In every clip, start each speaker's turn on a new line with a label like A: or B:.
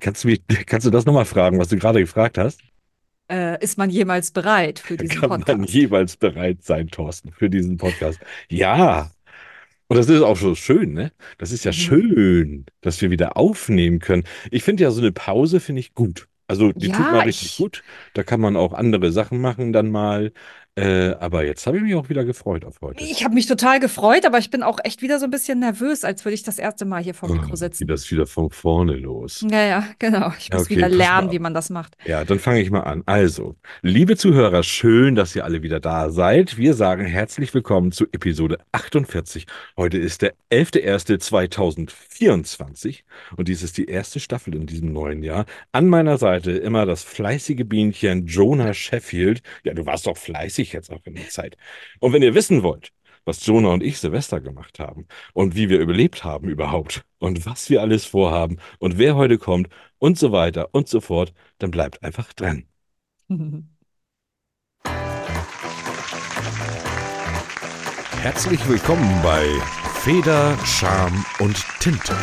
A: Kannst du mich, kannst du das nochmal fragen, was du gerade gefragt hast?
B: Äh, ist man jemals bereit für diesen
A: Kann man
B: Podcast?
A: jeweils bereit sein, Thorsten, für diesen Podcast? Ja. Und das ist auch so schön, ne? Das ist ja
B: Mhm.
A: schön, dass wir wieder aufnehmen können. Ich finde ja so eine Pause finde ich gut. Also die tut mal
B: Ja,
A: richtig
B: ich,
A: gut. Da kann man auch andere Sachen machen dann mal. Äh, aber jetzt habe ich mich auch wieder gefreut auf heute.
B: ich habe mich total gefreut, aber ich bin auch echt wieder so ein bisschen nervös, als würde ich das erste Mal hier vor dem Mikro
A: geht
B: sitzen.
A: das wieder von vorne los.
B: Ja, ja, genau. Ich muss
A: okay,
B: wieder lernen, wie man das macht.
A: Ja, dann fange ich mal an. Also, liebe Zuhörer, schön, dass ihr alle wieder da seid. Wir sagen herzlich willkommen zu Episode 48. Heute ist der 11.01.2024 und dies ist die erste Staffel in diesem neuen Jahr. An meiner Seite immer das fleißige Bienchen Jonah Sheffield. Ja, du warst doch fleißig jetzt auch in der Zeit. Und wenn ihr wissen wollt, was Jonah und ich Silvester gemacht haben und wie wir überlebt haben überhaupt und was wir alles vorhaben und wer heute kommt und so weiter und so fort, dann bleibt einfach dran. Herzlich willkommen bei Feder, Charme und Tinte.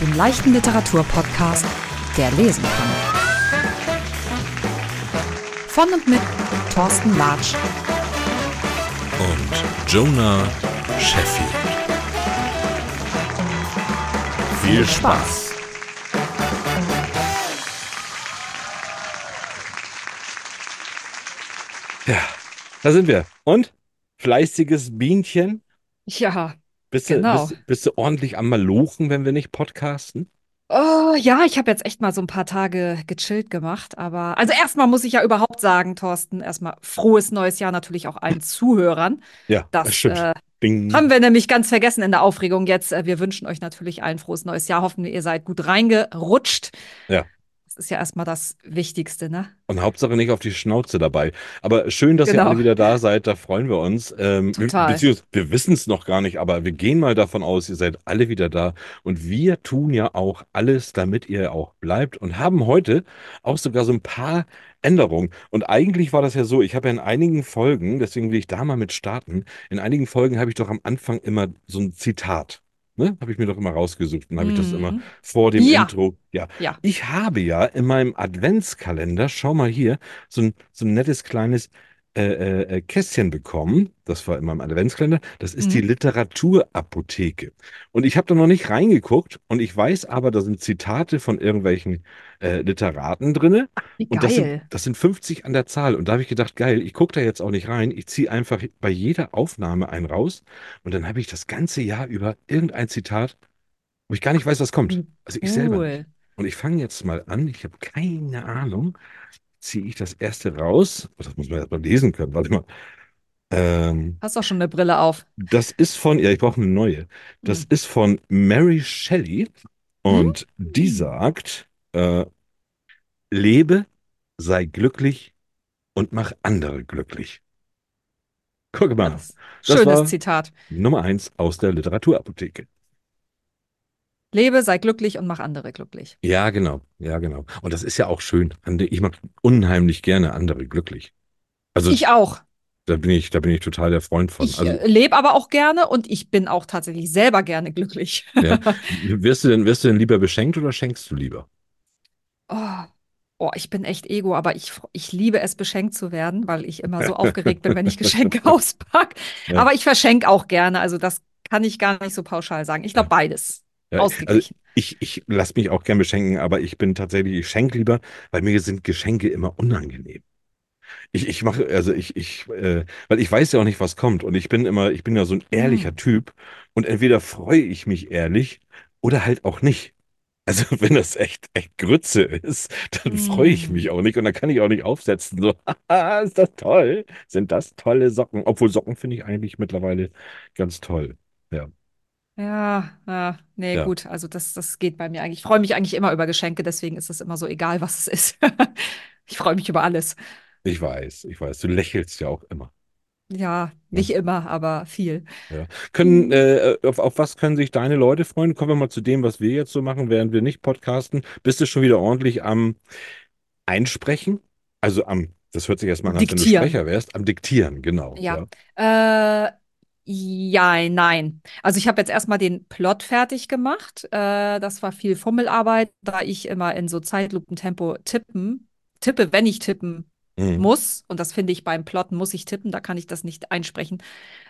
B: Dem leichten Literaturpodcast, der lesen kann. Von und mit Thorsten Latsch.
A: Und Jonah Sheffield. Viel Spaß. Ja, da sind wir. Und? Fleißiges Bienchen?
B: Ja,
A: Bist du,
B: genau.
A: bist, bist du ordentlich am Malochen, wenn wir nicht podcasten?
B: Oh, ja, ich habe jetzt echt mal so ein paar Tage gechillt gemacht, aber also erstmal muss ich ja überhaupt sagen, Thorsten, erstmal frohes neues Jahr natürlich auch allen Zuhörern.
A: Ja, das
B: Das
A: stimmt.
B: äh, haben wir nämlich ganz vergessen in der Aufregung jetzt. Äh, Wir wünschen euch natürlich allen frohes neues Jahr. Hoffen wir, ihr seid gut reingerutscht.
A: Ja.
B: Das ist ja erstmal das Wichtigste, ne?
A: Und Hauptsache nicht auf die Schnauze dabei. Aber schön, dass ihr
B: Genau.
A: alle wieder da seid. Da freuen wir uns. Ähm,
B: Total.
A: beziehungsweise wir wissen es noch gar nicht, aber wir gehen mal davon aus, ihr seid alle wieder da. Und wir tun ja auch alles, damit ihr auch bleibt und haben heute auch sogar so ein paar Änderungen. Und eigentlich war das ja so, ich habe ja in einigen Folgen, deswegen will ich da mal mit starten, in einigen Folgen habe ich doch am Anfang immer so ein Zitat. Ne? Habe ich mir doch immer rausgesucht und habe ich das immer
B: Mhm.
A: vor dem
B: Ja.
A: Intro. Ja,
B: Ja.
A: ich habe ja in meinem Adventskalender, schau mal hier, so ein, so ein nettes kleines äh, äh, äh, Kästchen bekommen. Das war in meinem Adventskalender. Das ist die
B: Mhm.
A: Literaturapotheke. Und ich habe da noch nicht reingeguckt und ich weiß aber, da sind Zitate von irgendwelchen äh, Literaten.
B: Wie
A: Und das sind, das sind 50 an der Zahl. Und da habe ich gedacht, geil, ich gucke da jetzt auch nicht rein. Ich ziehe einfach bei jeder Aufnahme einen raus. Und dann habe ich das ganze Jahr über irgendein Zitat, wo ich gar nicht weiß, was kommt.
B: Wie
A: Also ich selber nicht.
B: cool.
A: Und ich fange jetzt mal an. Ich habe keine Ahnung. Ziehe ich das erste raus? Oh, das muss man erst mal lesen können. Warte mal. Ähm,
B: Hast doch schon eine Brille auf.
A: das ist von, ja, ich brauche eine neue. Das
B: Hm.
A: ist von Mary Shelley. Und die
B: Hm.
A: sagt, äh, lebe, sei glücklich und mach andere glücklich. Guck mal,
B: Das,
A: das
B: schönes
A: war
B: Zitat.
A: Nummer eins aus der Literaturapotheke.
B: Lebe, sei glücklich und mach andere glücklich.
A: Ja, genau, ja, genau. Und das ist ja auch schön. Ich mag unheimlich gerne andere glücklich. Also
B: Ich auch.
A: da bin ich, da bin ich total der Freund von.
B: Ich
A: Also
B: äh, lebe aber auch gerne und ich bin auch tatsächlich selber gerne glücklich.
A: Ja. Wirst du denn, wirst du denn lieber beschenkt oder schenkst du lieber?
B: Oh, oh, ich bin echt Ego, aber ich, ich liebe es, beschenkt zu werden, weil ich immer so aufgeregt bin, wenn ich Geschenke auspacke.
A: Ja.
B: Aber ich verschenke auch gerne. Also das kann ich gar nicht so pauschal sagen. Ich glaube beides.
A: Ja, also
B: Ausgeglichen.
A: ich, ich lasse mich auch gern beschenken, aber ich bin tatsächlich, ich schenke lieber, weil mir sind Geschenke immer unangenehm. Ich, ich mache, also ich, ich, äh, weil ich weiß ja auch nicht, was kommt. Und ich bin immer, ich bin ja so ein ehrlicher
B: Hm.
A: Typ. Und entweder freue ich mich ehrlich oder halt auch nicht. Also wenn das echt, echt Grütze ist, dann freue ich mich
B: Hm.
A: auch nicht und dann kann ich auch nicht aufsetzen. So, ist das toll? Sind das tolle Socken? Obwohl Socken finde ich eigentlich mittlerweile ganz toll. Ja,
B: Ja, ja, nee,
A: ja,
B: gut. Also das, das geht bei mir eigentlich. Ich freue mich eigentlich immer über Geschenke, deswegen ist es immer so egal, was es ist. Ich freue mich über alles.
A: ich weiß, ich weiß. Du lächelst ja auch immer.
B: Ja,
A: Ne?
B: nicht immer, aber viel.
A: Ja. Können, äh, auf, auf was können sich deine Leute freuen? Kommen wir mal zu dem, was wir jetzt so machen, während wir nicht podcasten. Bist du schon wieder ordentlich am Einsprechen? Also am, das hört sich erstmal an, als wenn du
B: Diktieren.
A: Sprecher wärst, am Diktieren, genau.
B: Ja.
A: Ja.
B: Äh, Ja, nein. Also ich habe jetzt erstmal den Plot fertig gemacht. Äh, das war viel Fummelarbeit, da ich immer in so Zeitlupentempo tippen, tippe, wenn ich tippen
A: Mhm.
B: muss. Und das finde ich beim Plotten muss ich tippen, da kann ich das nicht einsprechen.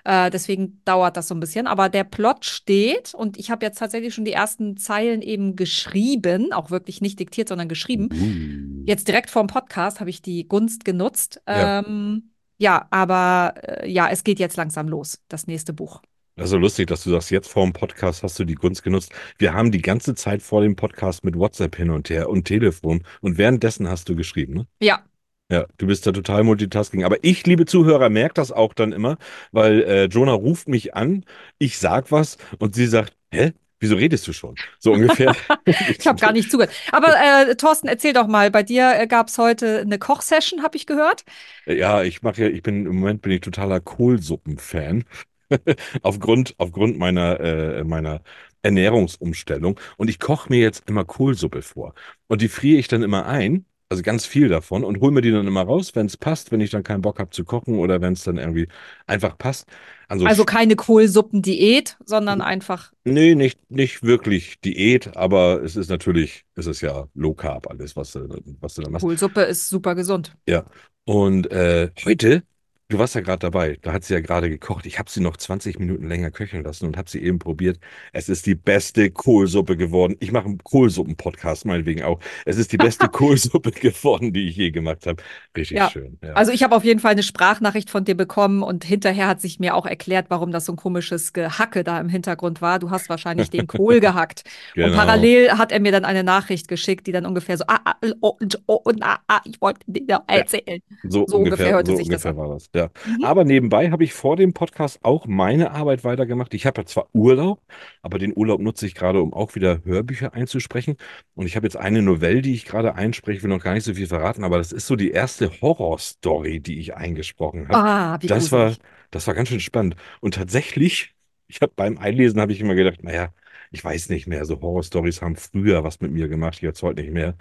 B: Äh, deswegen dauert das so ein bisschen. Aber der Plot steht und ich habe jetzt tatsächlich schon die ersten Zeilen eben geschrieben, auch wirklich nicht diktiert, sondern geschrieben.
A: Uh.
B: Jetzt direkt vor dem Podcast habe ich die Gunst genutzt.
A: Ja.
B: Ähm, ja, aber äh, ja, es geht jetzt langsam los, das nächste Buch.
A: Also lustig, dass du sagst, jetzt vor dem Podcast hast du die Gunst genutzt. Wir haben die ganze Zeit vor dem Podcast mit WhatsApp hin und her und Telefon und währenddessen hast du geschrieben, ne?
B: Ja,
A: Ja, du bist da total Multitasking. Aber ich, liebe Zuhörer, merke das auch dann immer, weil äh, Jonah ruft mich an, ich sag was und sie sagt, hä? Wieso redest du schon? So ungefähr.
B: ich habe gar nicht zugehört. Aber äh, Thorsten, erzähl doch mal, bei dir äh, gab es heute eine Kochsession, habe ich gehört.
A: Ja, ich mache ja, ich bin im Moment bin ich totaler Kohlsuppen-Fan. Aufgrund, aufgrund meiner, äh, meiner Ernährungsumstellung. Und ich koche mir jetzt immer Kohlsuppe vor. Und die friere ich dann immer ein, also ganz viel davon, und hole mir die dann immer raus, wenn es passt, wenn ich dann keinen Bock habe zu kochen oder wenn es dann irgendwie einfach passt. Also,
B: Also keine Kohlsuppendiät, sondern einfach
A: nee, nicht, nicht wirklich Diät, aber es ist natürlich, es ist ja Low Carb alles, was du, was du da machst.
B: Kohlsuppe ist super gesund.
A: Ja. Und äh, heute, du warst ja gerade dabei, da hat sie ja gerade gekocht. Ich habe sie noch 20 Minuten länger köcheln lassen und habe sie eben probiert. Es ist die beste Kohlsuppe geworden. Ich mache einen Kohlsuppen-Podcast meinetwegen auch. Es ist die beste Kohlsuppe geworden, die ich je gemacht habe. Richtig
B: Ja.
A: schön. Ja.
B: Also ich habe auf jeden Fall eine Sprachnachricht von dir bekommen und hinterher hat sich mir auch erklärt, warum das so ein komisches Gehacke da im Hintergrund war. Du hast wahrscheinlich den Kohl gehackt. Und
A: Genau.
B: parallel hat er mir dann eine Nachricht geschickt, die dann ungefähr so, ah, ah, oh, und, oh, und, ah, ah, ich wollte dir erzählen.
A: So,
B: So ungefähr
A: ungefähr,
B: hörte
A: so
B: sich das
A: ungefähr
B: an.
A: war das. Ja.
B: Mhm.
A: Aber nebenbei habe ich vor dem Podcast auch meine Arbeit weitergemacht. Ich habe ja zwar Urlaub, aber den Urlaub nutze ich gerade, um auch wieder Hörbücher einzusprechen. Und ich habe jetzt eine Novelle, die ich gerade einspreche, ich will noch gar nicht so viel verraten, aber das ist so die erste Horrorstory, die ich eingesprochen habe.
B: Ah, wie
A: Das war, das war ganz schön spannend. Und tatsächlich, ich habe beim Einlesen habe ich immer gedacht, naja, ich weiß nicht mehr, so Horrorstories haben früher was mit mir gemacht, jetzt heute nicht mehr.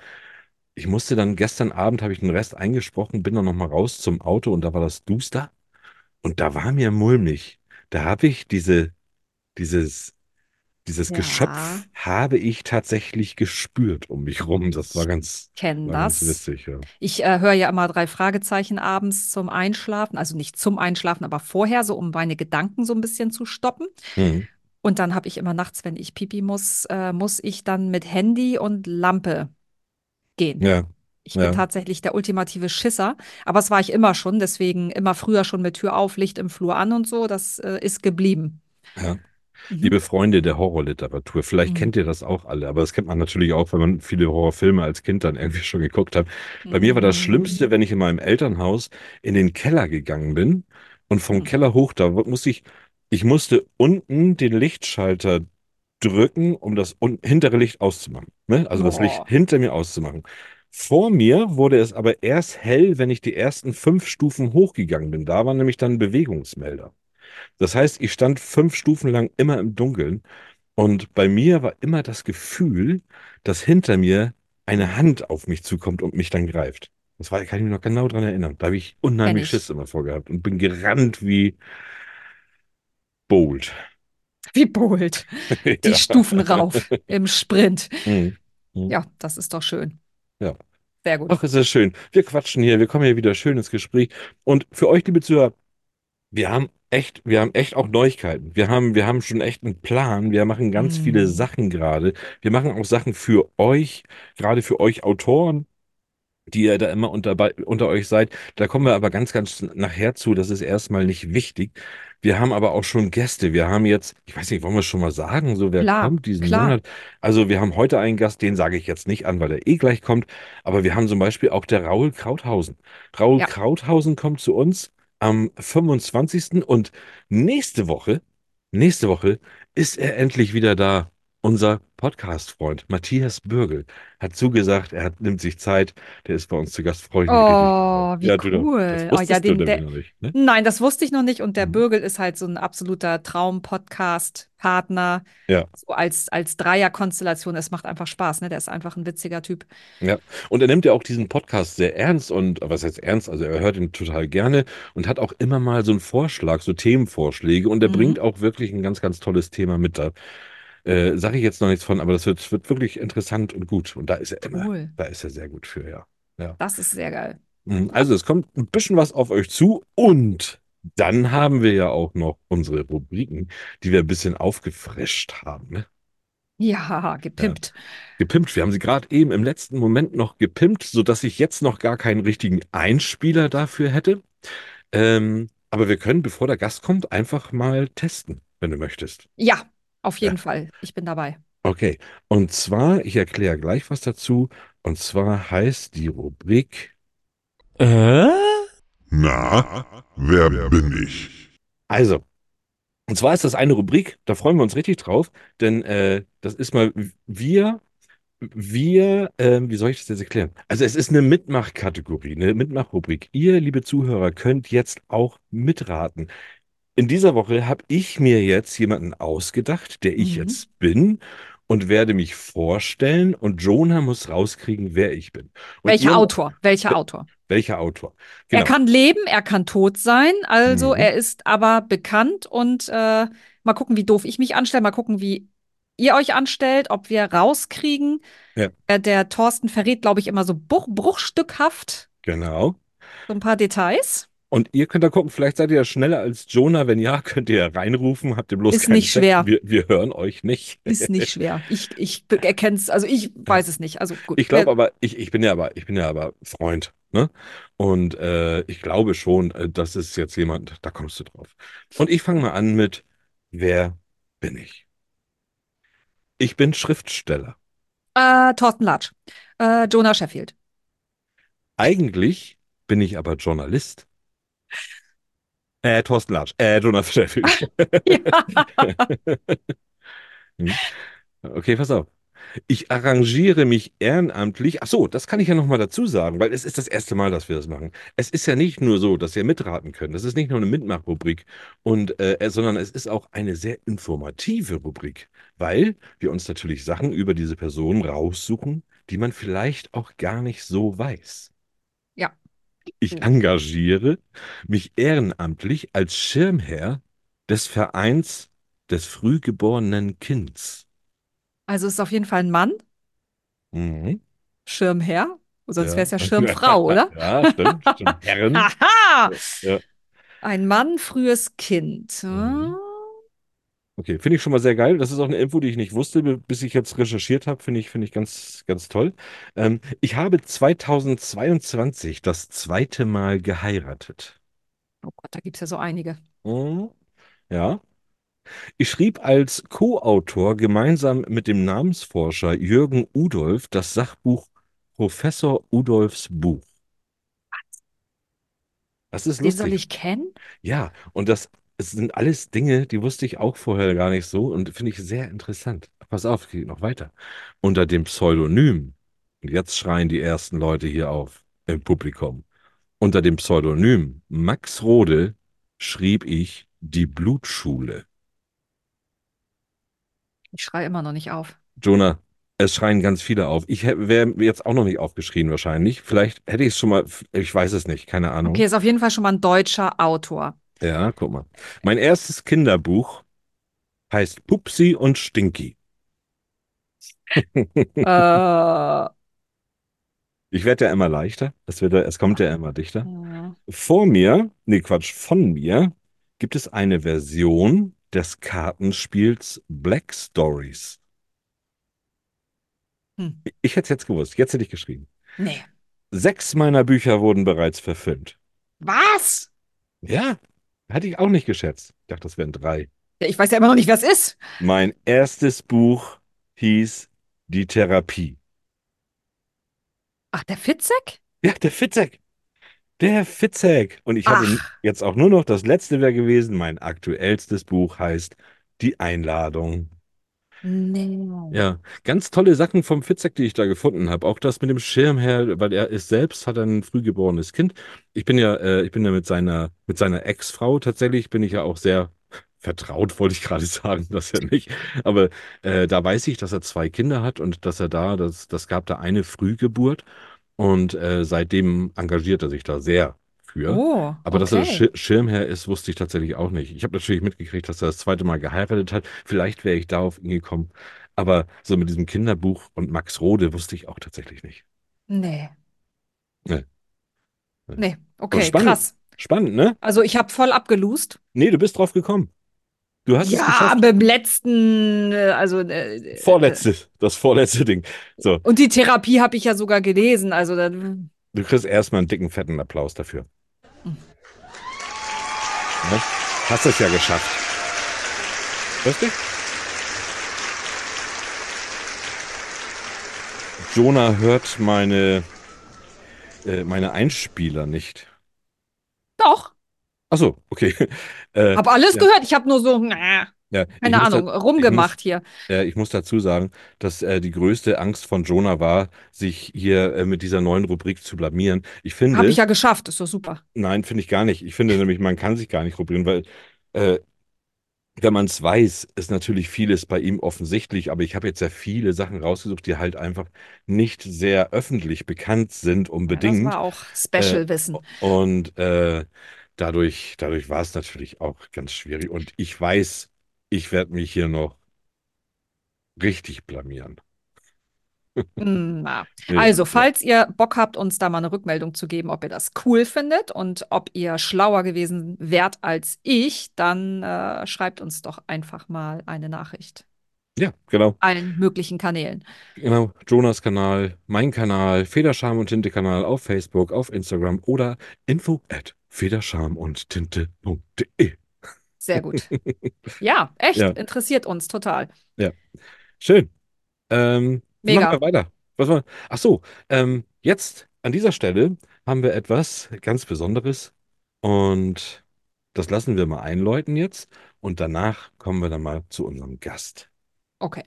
A: Ich musste dann gestern Abend, habe ich den Rest eingesprochen, bin dann nochmal raus zum Auto und da war das Duster und da war mir mulmig. Da habe ich diese, dieses, dieses
B: Ja.
A: Geschöpf habe ich tatsächlich gespürt um mich rum. Das war ganz,
B: Kenn
A: war ganz
B: das.
A: witzig, ja.
B: Ich äh, höre ja immer drei Fragezeichen abends zum Einschlafen, also nicht zum Einschlafen, aber vorher, so um meine Gedanken so ein bisschen zu stoppen.
A: Mhm.
B: Und dann habe ich immer nachts, wenn ich Pipi muss, äh, muss ich dann mit Handy und Lampe gehen.
A: Ja,
B: Ich bin
A: ja,
B: tatsächlich der ultimative Schisser, aber das war ich immer schon, deswegen immer früher schon mit Tür auf, Licht im Flur an und so, das äh, ist geblieben.
A: ja.
B: Mhm.
A: Liebe Freunde der Horrorliteratur, vielleicht
B: Mhm.
A: kennt ihr das auch alle, aber das kennt man natürlich auch, wenn man viele Horrorfilme als Kind dann irgendwie schon geguckt hat. Bei mir war das
B: Mhm.
A: Schlimmste, wenn ich in meinem Elternhaus in den Keller gegangen bin und vom
B: Mhm.
A: Keller hoch, da musste ich, ich musste unten den Lichtschalter drücken, um das un hintere Licht auszumachen. Ne? Also das Licht
B: Boah.
A: hinter mir auszumachen. Vor mir wurde es aber erst hell, wenn ich die ersten fünf Stufen hochgegangen bin. Da war nämlich dann Bewegungsmelder. Das heißt, ich stand fünf Stufen lang immer im Dunkeln und bei mir war immer das Gefühl, dass hinter mir eine Hand auf mich zukommt und mich dann greift. Das war, kann ich mich noch genau dran erinnern. Da habe ich unheimlich
B: ich.
A: Schiss immer vorgehabt und bin gerannt wie Bolt.
B: Wie Bolt. Die
A: Ja.
B: Stufen rauf im Sprint.
A: Mhm. Mhm.
B: Ja, das ist doch schön.
A: Ja.
B: Sehr gut.
A: Ach, ist das schön. Wir quatschen hier, wir kommen hier wieder schön ins Gespräch. Und für euch, liebe Zuhörer, wir haben echt, wir haben echt auch Neuigkeiten. Wir haben, wir haben schon echt einen Plan. Wir machen ganz viele
B: Mm.
A: Sachen gerade. Wir machen auch Sachen für euch, gerade für euch Autoren, die ihr da immer unter, unter euch seid. Da kommen wir aber ganz, ganz nachher zu. Das ist erstmal nicht wichtig. Wir haben aber auch schon Gäste. Wir haben jetzt, ich weiß nicht, wollen wir es schon mal sagen, so wer
B: Klar,
A: kommt diesen
B: klar.
A: Monat? Also wir haben heute einen Gast, den sage ich jetzt nicht an, weil er eh gleich kommt. Aber wir haben zum Beispiel auch der Raul Krauthausen. Raul
B: Ja.
A: Krauthausen kommt zu uns am 25. und nächste Woche, nächste Woche ist er endlich wieder da. Unser Podcast-Freund Matthias Bürgel hat zugesagt, er hat, nimmt sich Zeit, der ist bei uns zu Gast, freue ich mich.
B: Oh, wie
A: Ja, du, das
B: cool. Oh ja,
A: du
B: den,
A: nämlich
B: der,
A: noch nicht, ne?
B: nein, das wusste ich noch nicht. Und der
A: Mhm.
B: Bürgel ist halt so ein absoluter Traum-Podcast-Partner.
A: Ja,
B: So als, als Dreierkonstellation. Es macht einfach Spaß, ne? Der ist einfach ein witziger Typ.
A: ja. Und er nimmt ja auch diesen Podcast sehr ernst und, was heißt ernst? Also er hört ihn total gerne und hat auch immer mal so einen Vorschlag, so Themenvorschläge und er bringt
B: Mhm.
A: auch wirklich ein ganz, ganz tolles Thema mit da. Äh, sage ich jetzt noch nichts von, aber das wird, wird wirklich interessant und gut. Und da ist er immer,
B: Cool.
A: da ist er sehr gut für, ja. Ja.
B: Das ist sehr geil.
A: Mhm, Also es kommt ein bisschen was auf euch zu und dann haben wir ja auch noch unsere Rubriken, die wir ein bisschen aufgefrischt haben, ne?
B: Ja,
A: Ja,
B: gepimpt.
A: gepimpt. Wir haben sie gerade eben im letzten Moment noch gepimpt, sodass ich jetzt noch gar keinen richtigen Einspieler dafür hätte. Ähm, aber wir können, bevor der Gast kommt, einfach mal testen, wenn du möchtest.
B: Ja, auf
A: Ja,
B: jeden Fall. Ich bin dabei.
A: okay. Und zwar, ich erkläre gleich was dazu. Und zwar heißt die Rubrik,
C: Äh?
D: Na, wer bin ich?
A: also, und zwar ist das eine Rubrik, da freuen wir uns richtig drauf, denn äh, das ist mal wir, wir, ähm, wie soll ich das jetzt erklären? Also es ist eine Mitmachkategorie, eine Mitmachrubrik. Ihr, liebe Zuhörer, könnt jetzt auch mitraten. In dieser Woche habe ich mir jetzt jemanden ausgedacht, der ich
B: Mhm.
A: jetzt bin und werde mich vorstellen und Jonah muss rauskriegen, wer ich bin. Und
B: Welcher
A: ihr,
B: Autor? Welcher Autor?
A: welcher Autor?
B: Er
A: Genau.
B: kann leben, er kann tot sein, also
A: Mhm.
B: er ist aber bekannt und äh, mal gucken, wie doof ich mich anstelle, mal gucken, wie ihr euch anstellt, ob wir rauskriegen.
A: Ja,
B: Äh, der Thorsten verrät, glaube ich, immer so bruch bruchstückhaft
A: genau.
B: so ein paar Details.
A: Und ihr könnt da gucken, vielleicht seid ihr ja schneller als Jonah. Wenn ja, könnt ihr reinrufen. Habt ihr bloß
B: Ist nicht schwer.
A: Wir, wir hören euch nicht.
B: Ist nicht schwer. Ich, ich erkenne es, also ich weiß es nicht. Also gut.
A: Ich glaube
B: wer-
A: aber, ich, ich bin ja aber, ich bin ja aber Freund, ne? Und äh, ich glaube schon, äh, das ist jetzt jemand, da kommst du drauf. Und ich fange mal an mit, wer bin ich? Ich bin Schriftsteller.
B: Äh, Thorsten Latsch. Äh, Jonah Sheffield.
A: Eigentlich bin ich aber Journalist. Äh, Thorsten Latsch. Äh, Jonah Sheffield. Hm. Okay, pass auf. Ich arrangiere mich ehrenamtlich. Ach so, das kann ich ja noch mal dazu sagen, weil es ist das erste Mal, dass wir das machen. Es ist ja nicht nur so, dass wir mitraten können. Das ist nicht nur eine Mitmachrubrik, und, äh, sondern es ist auch eine sehr informative Rubrik, weil wir uns natürlich Sachen über diese Person raussuchen, die man vielleicht auch gar nicht so weiß. Ich engagiere mich ehrenamtlich als Schirmherr des Vereins des frühgeborenen Kinds.
B: Also ist auf jeden Fall ein Mann,
A: Mhm.
B: Schirmherr. Sonst
A: Ja.
B: wäre es ja Schirmfrau, oder?
A: Ja, stimmt. Herren.
B: Haha!
A: Ja.
B: Ein Mann, frühes Kind.
A: Mhm. Okay, finde ich schon mal sehr geil. Das ist auch eine Info, die ich nicht wusste, bi- bis ich jetzt recherchiert habe. Finde ich, finde ich ganz, ganz toll. Ähm, ich habe 2022 das zweite Mal geheiratet.
B: Oh Gott, da gibt es ja so einige.
A: Mhm. Ja. Ich schrieb als Co-Autor gemeinsam mit dem Namensforscher Jürgen Udolf das Sachbuch Professor Udolfs Buch. Das ist
B: Den soll
A: lustig.
B: ich kennen?
A: Ja, und das, es sind alles Dinge, die wusste ich auch vorher gar nicht so und finde ich sehr interessant. Pass auf, geht noch weiter. Unter dem Pseudonym, und jetzt schreien die ersten Leute hier auf im Publikum, unter dem Pseudonym Max Rode schrieb ich die Blutschule.
B: Ich schreie immer noch nicht auf.
A: Jonah, es schreien ganz viele auf. Ich wäre jetzt auch noch nicht aufgeschrien wahrscheinlich. Vielleicht hätte ich es schon mal, ich weiß es nicht, keine Ahnung.
B: Okay, ist auf jeden Fall schon mal ein deutscher Autor.
A: Ja, guck mal. Mein erstes Kinderbuch heißt Pupsi und Stinky.
B: äh,
A: Ich werde ja immer leichter. Es wird, es kommt ja immer dichter.
B: ja.
A: Vor mir, nee, Quatsch, von mir gibt es eine Version des Kartenspiels Black Stories.
B: Hm.
A: Ich hätte es jetzt gewusst. Jetzt hätte ich geschrieben.
B: Nee.
A: Sechs meiner Bücher wurden bereits verfilmt.
B: Was?
A: Ja, hatte ich auch nicht geschätzt. Ich dachte, das wären drei.
B: Ja, ich weiß ja immer noch nicht, es ist.
A: Mein erstes Buch hieß Die Therapie.
B: Ach, der Fitzek?
A: Ja, der Fitzek. Der Fitzek. Und ich habe
B: Ach.
A: jetzt auch nur noch, das letzte wäre gewesen, mein aktuellstes Buch heißt Die Einladung.
B: Nee.
A: Ja, ganz tolle Sachen vom Fitzek, die ich da gefunden habe. Auch das mit dem Schirmherr, weil er ist selbst, hat ein frühgeborenes Kind. Ich bin ja, äh, ich bin ja mit seiner, mit seiner Ex-Frau tatsächlich, bin ich ja auch sehr vertraut, wollte ich gerade sagen, das ja nicht. Aber äh, da weiß ich, dass er zwei Kinder hat und dass er da, das, das gab da eine Frühgeburt und äh, seitdem engagiert er sich da sehr für.
B: Oh,
A: Aber dass er
B: okay.
A: Schir Schirmherr ist, wusste ich tatsächlich auch nicht. Ich habe natürlich mitgekriegt, dass er das zweite Mal geheiratet hat. Vielleicht wäre ich da auf ihn gekommen. Aber so mit diesem Kinderbuch und Max Rode wusste ich auch tatsächlich nicht.
B: Nee.
A: Nee.
B: Nee, okay,
A: spannend.
B: krass.
A: Spannend, ne?
B: Also ich habe voll abgelust.
A: Nee, du bist drauf gekommen. Du hast
B: Ja, beim letzten, äh, also äh,
A: Vorletzte, das vorletzte Ding. So,
B: Und die Therapie habe ich ja sogar gelesen. Also dann,
A: du kriegst erstmal einen dicken, fetten Applaus dafür.
B: Hm.
A: Ne? Hast es ja geschafft. Richtig? Jonah hört meine, äh, meine Einspieler nicht.
B: doch,
A: Ach so, okay. Äh,
B: habe alles
A: ja.
B: gehört. Ich habe nur so, äh,
A: ja,
B: keine
A: muss
B: Ahnung,
A: da-
B: rumgemacht hier.
A: Äh, ich muss dazu sagen, dass äh, die größte Angst von Jonah war, sich hier äh, mit dieser neuen Rubrik zu blamieren. Ich finde,
B: Habe ich ja geschafft, ist doch super.
A: nein, finde ich gar nicht. Ich finde nämlich, man kann sich gar nicht rubrieren, weil äh, wenn man es weiß, ist natürlich vieles bei ihm offensichtlich, aber ich habe jetzt ja viele Sachen rausgesucht, die halt einfach nicht sehr öffentlich bekannt sind
B: Ja,
A: unbedingt.
B: das war auch Special-Wissen.
A: Und äh, dadurch, dadurch war es natürlich auch ganz schwierig. Und ich weiß, ich werde mich hier noch richtig blamieren.
B: Na. Also, falls ihr Bock habt, uns da mal eine Rückmeldung zu geben, ob ihr das cool findet und ob ihr schlauer gewesen wärt als ich, dann äh, schreibt uns doch einfach mal eine Nachricht.
A: Ja, genau.
B: Allen möglichen Kanälen.
A: Genau. Jonas Kanal, mein Kanal, Federscham und Tinte Kanal auf Facebook, auf Instagram oder info at federscham und tinte.de.
B: Sehr gut. Ja, echt,
A: Ja.
B: interessiert uns total.
A: Schön. Ähm, wie
B: Mega.
A: machen wir weiter? Was war? Ach so, ähm, jetzt an dieser Stelle haben wir etwas ganz Besonderes und das lassen wir mal einläuten jetzt und danach kommen wir dann mal zu unserem Gast.
B: Okay.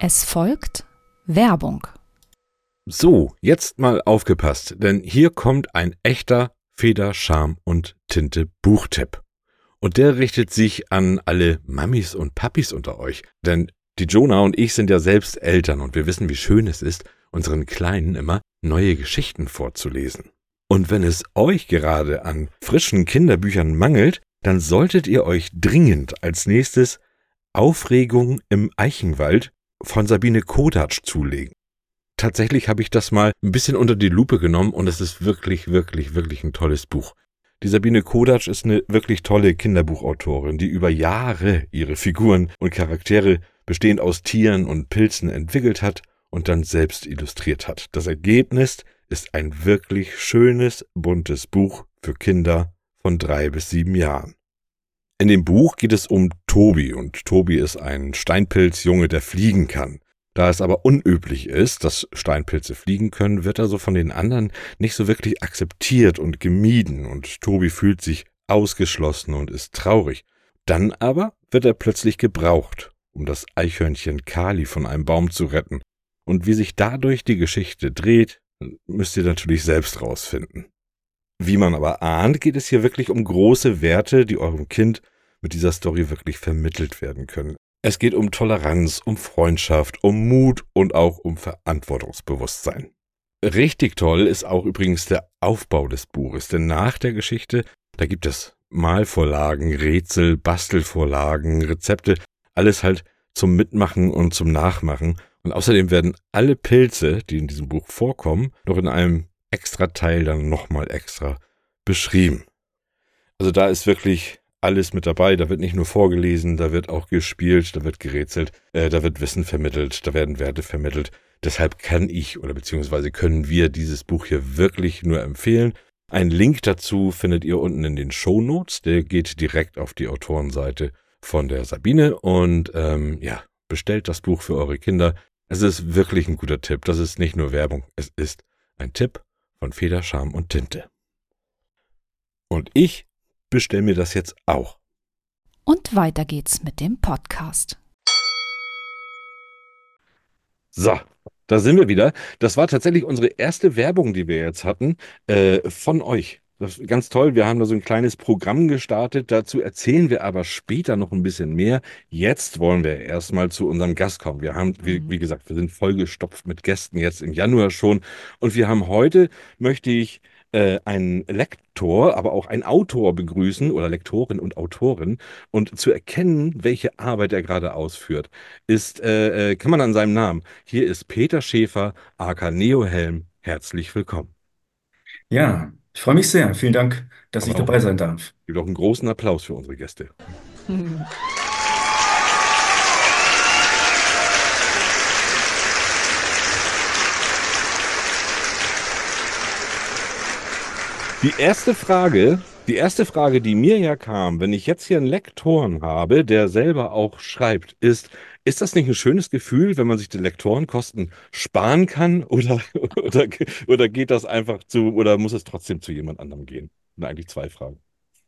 C: Es folgt Werbung.
A: So, jetzt mal aufgepasst, denn hier kommt ein echter Feder, Charme und Tinte Buchtipp. Und der richtet sich an alle Mamis und Papis unter euch, denn die Jonah und ich sind ja selbst Eltern und wir wissen, wie schön es ist, unseren Kleinen immer neue Geschichten vorzulesen. Und wenn es euch gerade an frischen Kinderbüchern mangelt, dann solltet ihr euch dringend als nächstes Aufregung im Eichenwald von Sabine Kodatsch zulegen. Tatsächlich habe ich das mal ein bisschen unter die Lupe genommen und es ist wirklich, wirklich, wirklich ein tolles Buch. Die Sabine Kodatsch ist eine wirklich tolle Kinderbuchautorin, die über Jahre ihre Figuren und Charaktere bestehend aus Tieren und Pilzen entwickelt hat und dann selbst illustriert hat. Das Ergebnis ist ein wirklich schönes, buntes Buch für Kinder von drei bis sieben Jahren. In dem Buch geht es um Tobi und Tobi ist ein Steinpilzjunge, der fliegen kann. Da es aber unüblich ist, dass Steinpilze fliegen können, wird er so von den anderen nicht so wirklich akzeptiert und gemieden und Tobi fühlt sich ausgeschlossen und ist traurig. Dann aber wird er plötzlich gebraucht, um das Eichhörnchen Kali von einem Baum zu retten. Und wie sich dadurch die Geschichte dreht, müsst ihr natürlich selbst rausfinden. Wie man aber ahnt, geht es hier wirklich um große Werte, die eurem Kind mit dieser Story wirklich vermittelt werden können. Es geht um Toleranz, um Freundschaft, um Mut und auch um Verantwortungsbewusstsein. Richtig toll ist auch übrigens der Aufbau des Buches, denn nach der Geschichte, da gibt es Malvorlagen, Rätsel, Bastelvorlagen, Rezepte, alles halt zum Mitmachen und zum Nachmachen. Und außerdem werden alle Pilze, die in diesem Buch vorkommen, noch in einem extra Teil dann nochmal extra beschrieben. Also da ist wirklich alles mit dabei. Da wird nicht nur vorgelesen, da wird auch gespielt, da wird gerätselt, äh, da wird Wissen vermittelt, da werden Werte vermittelt. Deshalb kann ich oder beziehungsweise können wir dieses Buch hier wirklich nur empfehlen. Einen Link dazu findet ihr unten in den Show Notes. Der geht direkt auf die Autorenseite von der Sabine und ähm, ja, bestellt das Buch für eure Kinder. Es ist wirklich ein guter Tipp. Das ist nicht nur Werbung, es ist ein Tipp von Feder, Scham und Tinte. Und ich bestelle mir das jetzt auch.
C: Und weiter geht's mit dem Podcast.
A: So, da sind wir wieder. Das war tatsächlich unsere erste Werbung, die wir jetzt hatten, äh, von euch. Das ist ganz toll. Wir haben da so ein kleines Programm gestartet. Dazu erzählen wir aber später noch ein bisschen mehr. Jetzt wollen wir erstmal zu unserem Gast kommen. Wir haben, wie, wie gesagt, wir sind vollgestopft mit Gästen jetzt im Januar schon. Und wir haben heute, möchte ich äh, einen Lektor, aber auch einen Autor begrüßen oder Lektorin und Autorin. Und zu erkennen, welche Arbeit er gerade ausführt, ist, äh, äh, kann man an seinem Namen. Hier ist Peter Schäfer, aka Neohelm. Herzlich willkommen.
E: Ja, ich freue mich sehr. Vielen Dank, dass ich
A: Aber auch,
E: dabei sein darf.
A: gibt auch einen großen Applaus für unsere Gäste. Die erste Frage, die erste Frage, die mir ja kam, wenn ich jetzt hier einen Lektoren habe, der selber auch schreibt, ist, ist das nicht ein schönes Gefühl, wenn man sich die Lektorenkosten sparen kann oder, oder, oder geht das einfach zu, oder muss es trotzdem zu jemand anderem gehen? Und eigentlich zwei Fragen.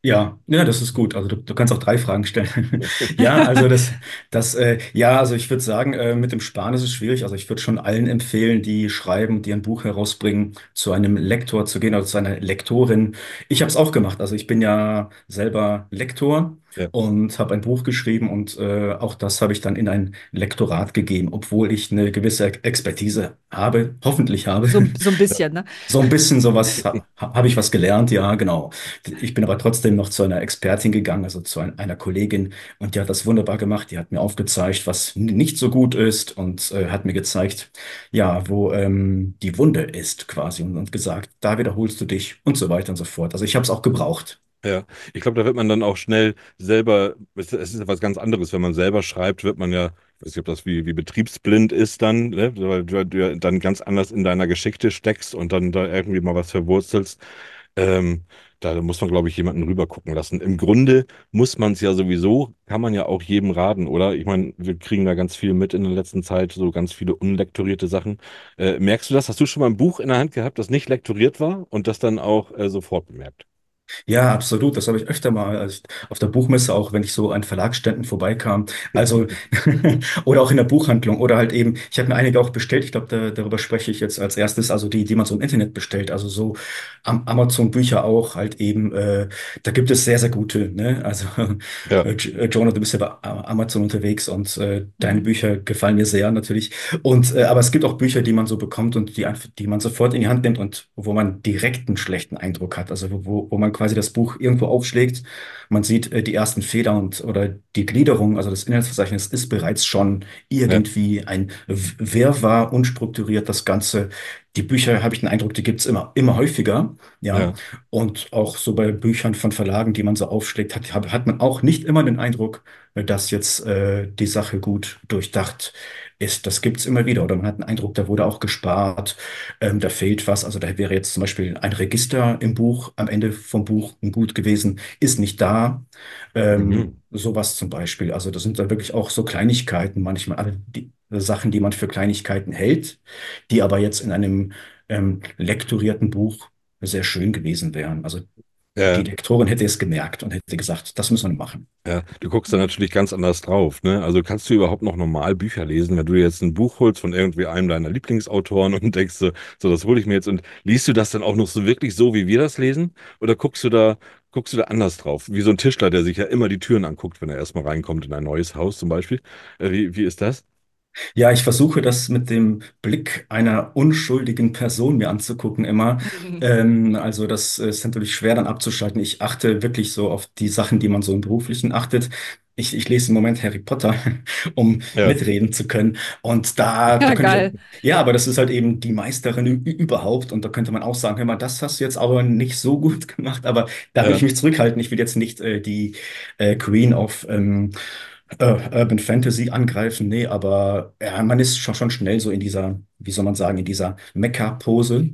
E: Ja, ja, das ist gut. Also du, du kannst auch drei Fragen stellen. Ja, also das, das, äh, ja, also ich würde sagen, äh, mit dem Sparen ist es schwierig. Also ich würde schon allen empfehlen, die schreiben, die ein Buch herausbringen, zu einem Lektor zu gehen oder zu einer Lektorin. Ich habe es auch gemacht. Also ich bin ja selber Lektor
A: Ja,
E: und habe ein Buch geschrieben und äh, auch das habe ich dann in ein Lektorat gegeben, obwohl ich eine gewisse Expertise habe, hoffentlich habe.
B: So, so ein bisschen, ne?
E: So ein bisschen sowas ha, habe ich was gelernt, ja, genau. Ich bin aber trotzdem noch zu einer Expertin gegangen, also zu ein, einer Kollegin, und die hat das wunderbar gemacht. Die hat mir aufgezeigt, was nicht so gut ist und äh, hat mir gezeigt, ja, wo ähm, die Wunde ist quasi und, und gesagt, da wiederholst du dich und so weiter und so fort. Also ich habe es auch gebraucht.
A: Ja. Ich glaube, da wird man dann auch schnell selber, es es ist ja was ganz anderes, wenn man selber schreibt, wird man ja, ich weiß nicht, ob das wie, wie betriebsblind ist dann, ne? Weil du, du ja dann ganz anders in deiner Geschichte steckst und dann da irgendwie mal was verwurzelst. Ähm, da muss man, glaube ich, jemanden rüber gucken lassen. Im Grunde muss man es ja sowieso, kann man ja auch jedem raten, oder? Ich meine, wir kriegen da ganz viel mit in der letzten Zeit, so ganz viele unlektorierte Sachen. Äh, merkst du das? Hast du schon mal ein Buch in der Hand gehabt, das nicht lektoriert war und das dann auch äh, sofort bemerkt?
E: Ja, absolut. Das habe ich öfter mal als ich auf der Buchmesse, auch wenn ich so an Verlagsständen vorbeikam. Also, oder auch in der Buchhandlung oder halt eben, ich habe mir einige auch bestellt. Ich glaube, da, darüber spreche ich jetzt als erstes. Also die, die man so im Internet bestellt. Also so am Amazon Bücher auch halt eben. Äh, da gibt es sehr, sehr gute. Ne? Also,
A: Ja,
E: äh, J- äh, Jonah, du bist ja bei Amazon unterwegs und äh, deine
B: Mhm.
E: Bücher gefallen mir sehr natürlich. Und äh, aber es gibt auch Bücher, die man so bekommt und die, einfach- die man sofort in die Hand nimmt und wo man direkt einen schlechten Eindruck hat. Also wo wo man quasi das Buch irgendwo aufschlägt, man sieht äh, die ersten Fehler und oder die Gliederung, also das Inhaltsverzeichnis ist bereits schon
A: ja,
E: irgendwie ein W- Wirrwarr, unstrukturiert, das Ganze. Die Bücher, habe ich den Eindruck, die gibt's immer, immer häufiger, ja.
A: ja,
E: Und auch so bei Büchern von Verlagen, die man so aufschlägt, hat, hat hat man auch nicht immer den Eindruck, äh, dass jetzt äh, die Sache gut durchdacht ist. Das gibt's immer wieder. Oder man hat den Eindruck, da wurde auch gespart, ähm, da fehlt was. Also da wäre jetzt zum Beispiel ein Register im Buch, am Ende vom Buch gut gewesen, ist nicht da. Ähm,
A: mhm.
E: sowas zum Beispiel. Also das sind da wirklich auch so Kleinigkeiten manchmal, die Sachen, die man für Kleinigkeiten hält, die aber jetzt in einem ähm, lektorierten Buch sehr schön gewesen wären. Also die
A: Ja,
E: Lektorin hätte es gemerkt und hätte gesagt, das müssen wir machen.
A: ja, du guckst da natürlich ganz anders drauf, ne? Also kannst du überhaupt noch normal Bücher lesen, wenn du jetzt ein Buch holst von irgendwie einem deiner Lieblingsautoren und denkst so, so, das hole ich mir jetzt und liest du das dann auch noch so wirklich so, wie wir das lesen? Oder guckst du da, guckst du da anders drauf? Wie so ein Tischler, der sich ja immer die Türen anguckt, wenn er erstmal reinkommt in ein neues Haus zum Beispiel. Äh, wie, wie ist das?
E: Ja, ich versuche das mit dem Blick einer unschuldigen Person mir anzugucken immer. Ähm, also das ist natürlich schwer dann abzuschalten. Ich achte wirklich so auf die Sachen, die man so im Beruflichen achtet. Ich, ich lese im Moment Harry Potter, um
A: Ja,
E: mitreden zu können. Und da, da
B: Ja,
E: könnte
B: geil.
E: ich, ja, aber das ist halt eben die Meisterin ü- überhaupt. Und da könnte man auch sagen, hör mal, das hast du jetzt aber nicht so gut gemacht. Aber da will ich
A: ja,
E: mich zurückhalten. Ich will jetzt nicht äh, die äh, Queen of ähm, äh, Urban Fantasy angreifen. Nee, aber ja, man ist schon, schon schnell so in dieser wie soll man sagen, in dieser Mekka-Pose.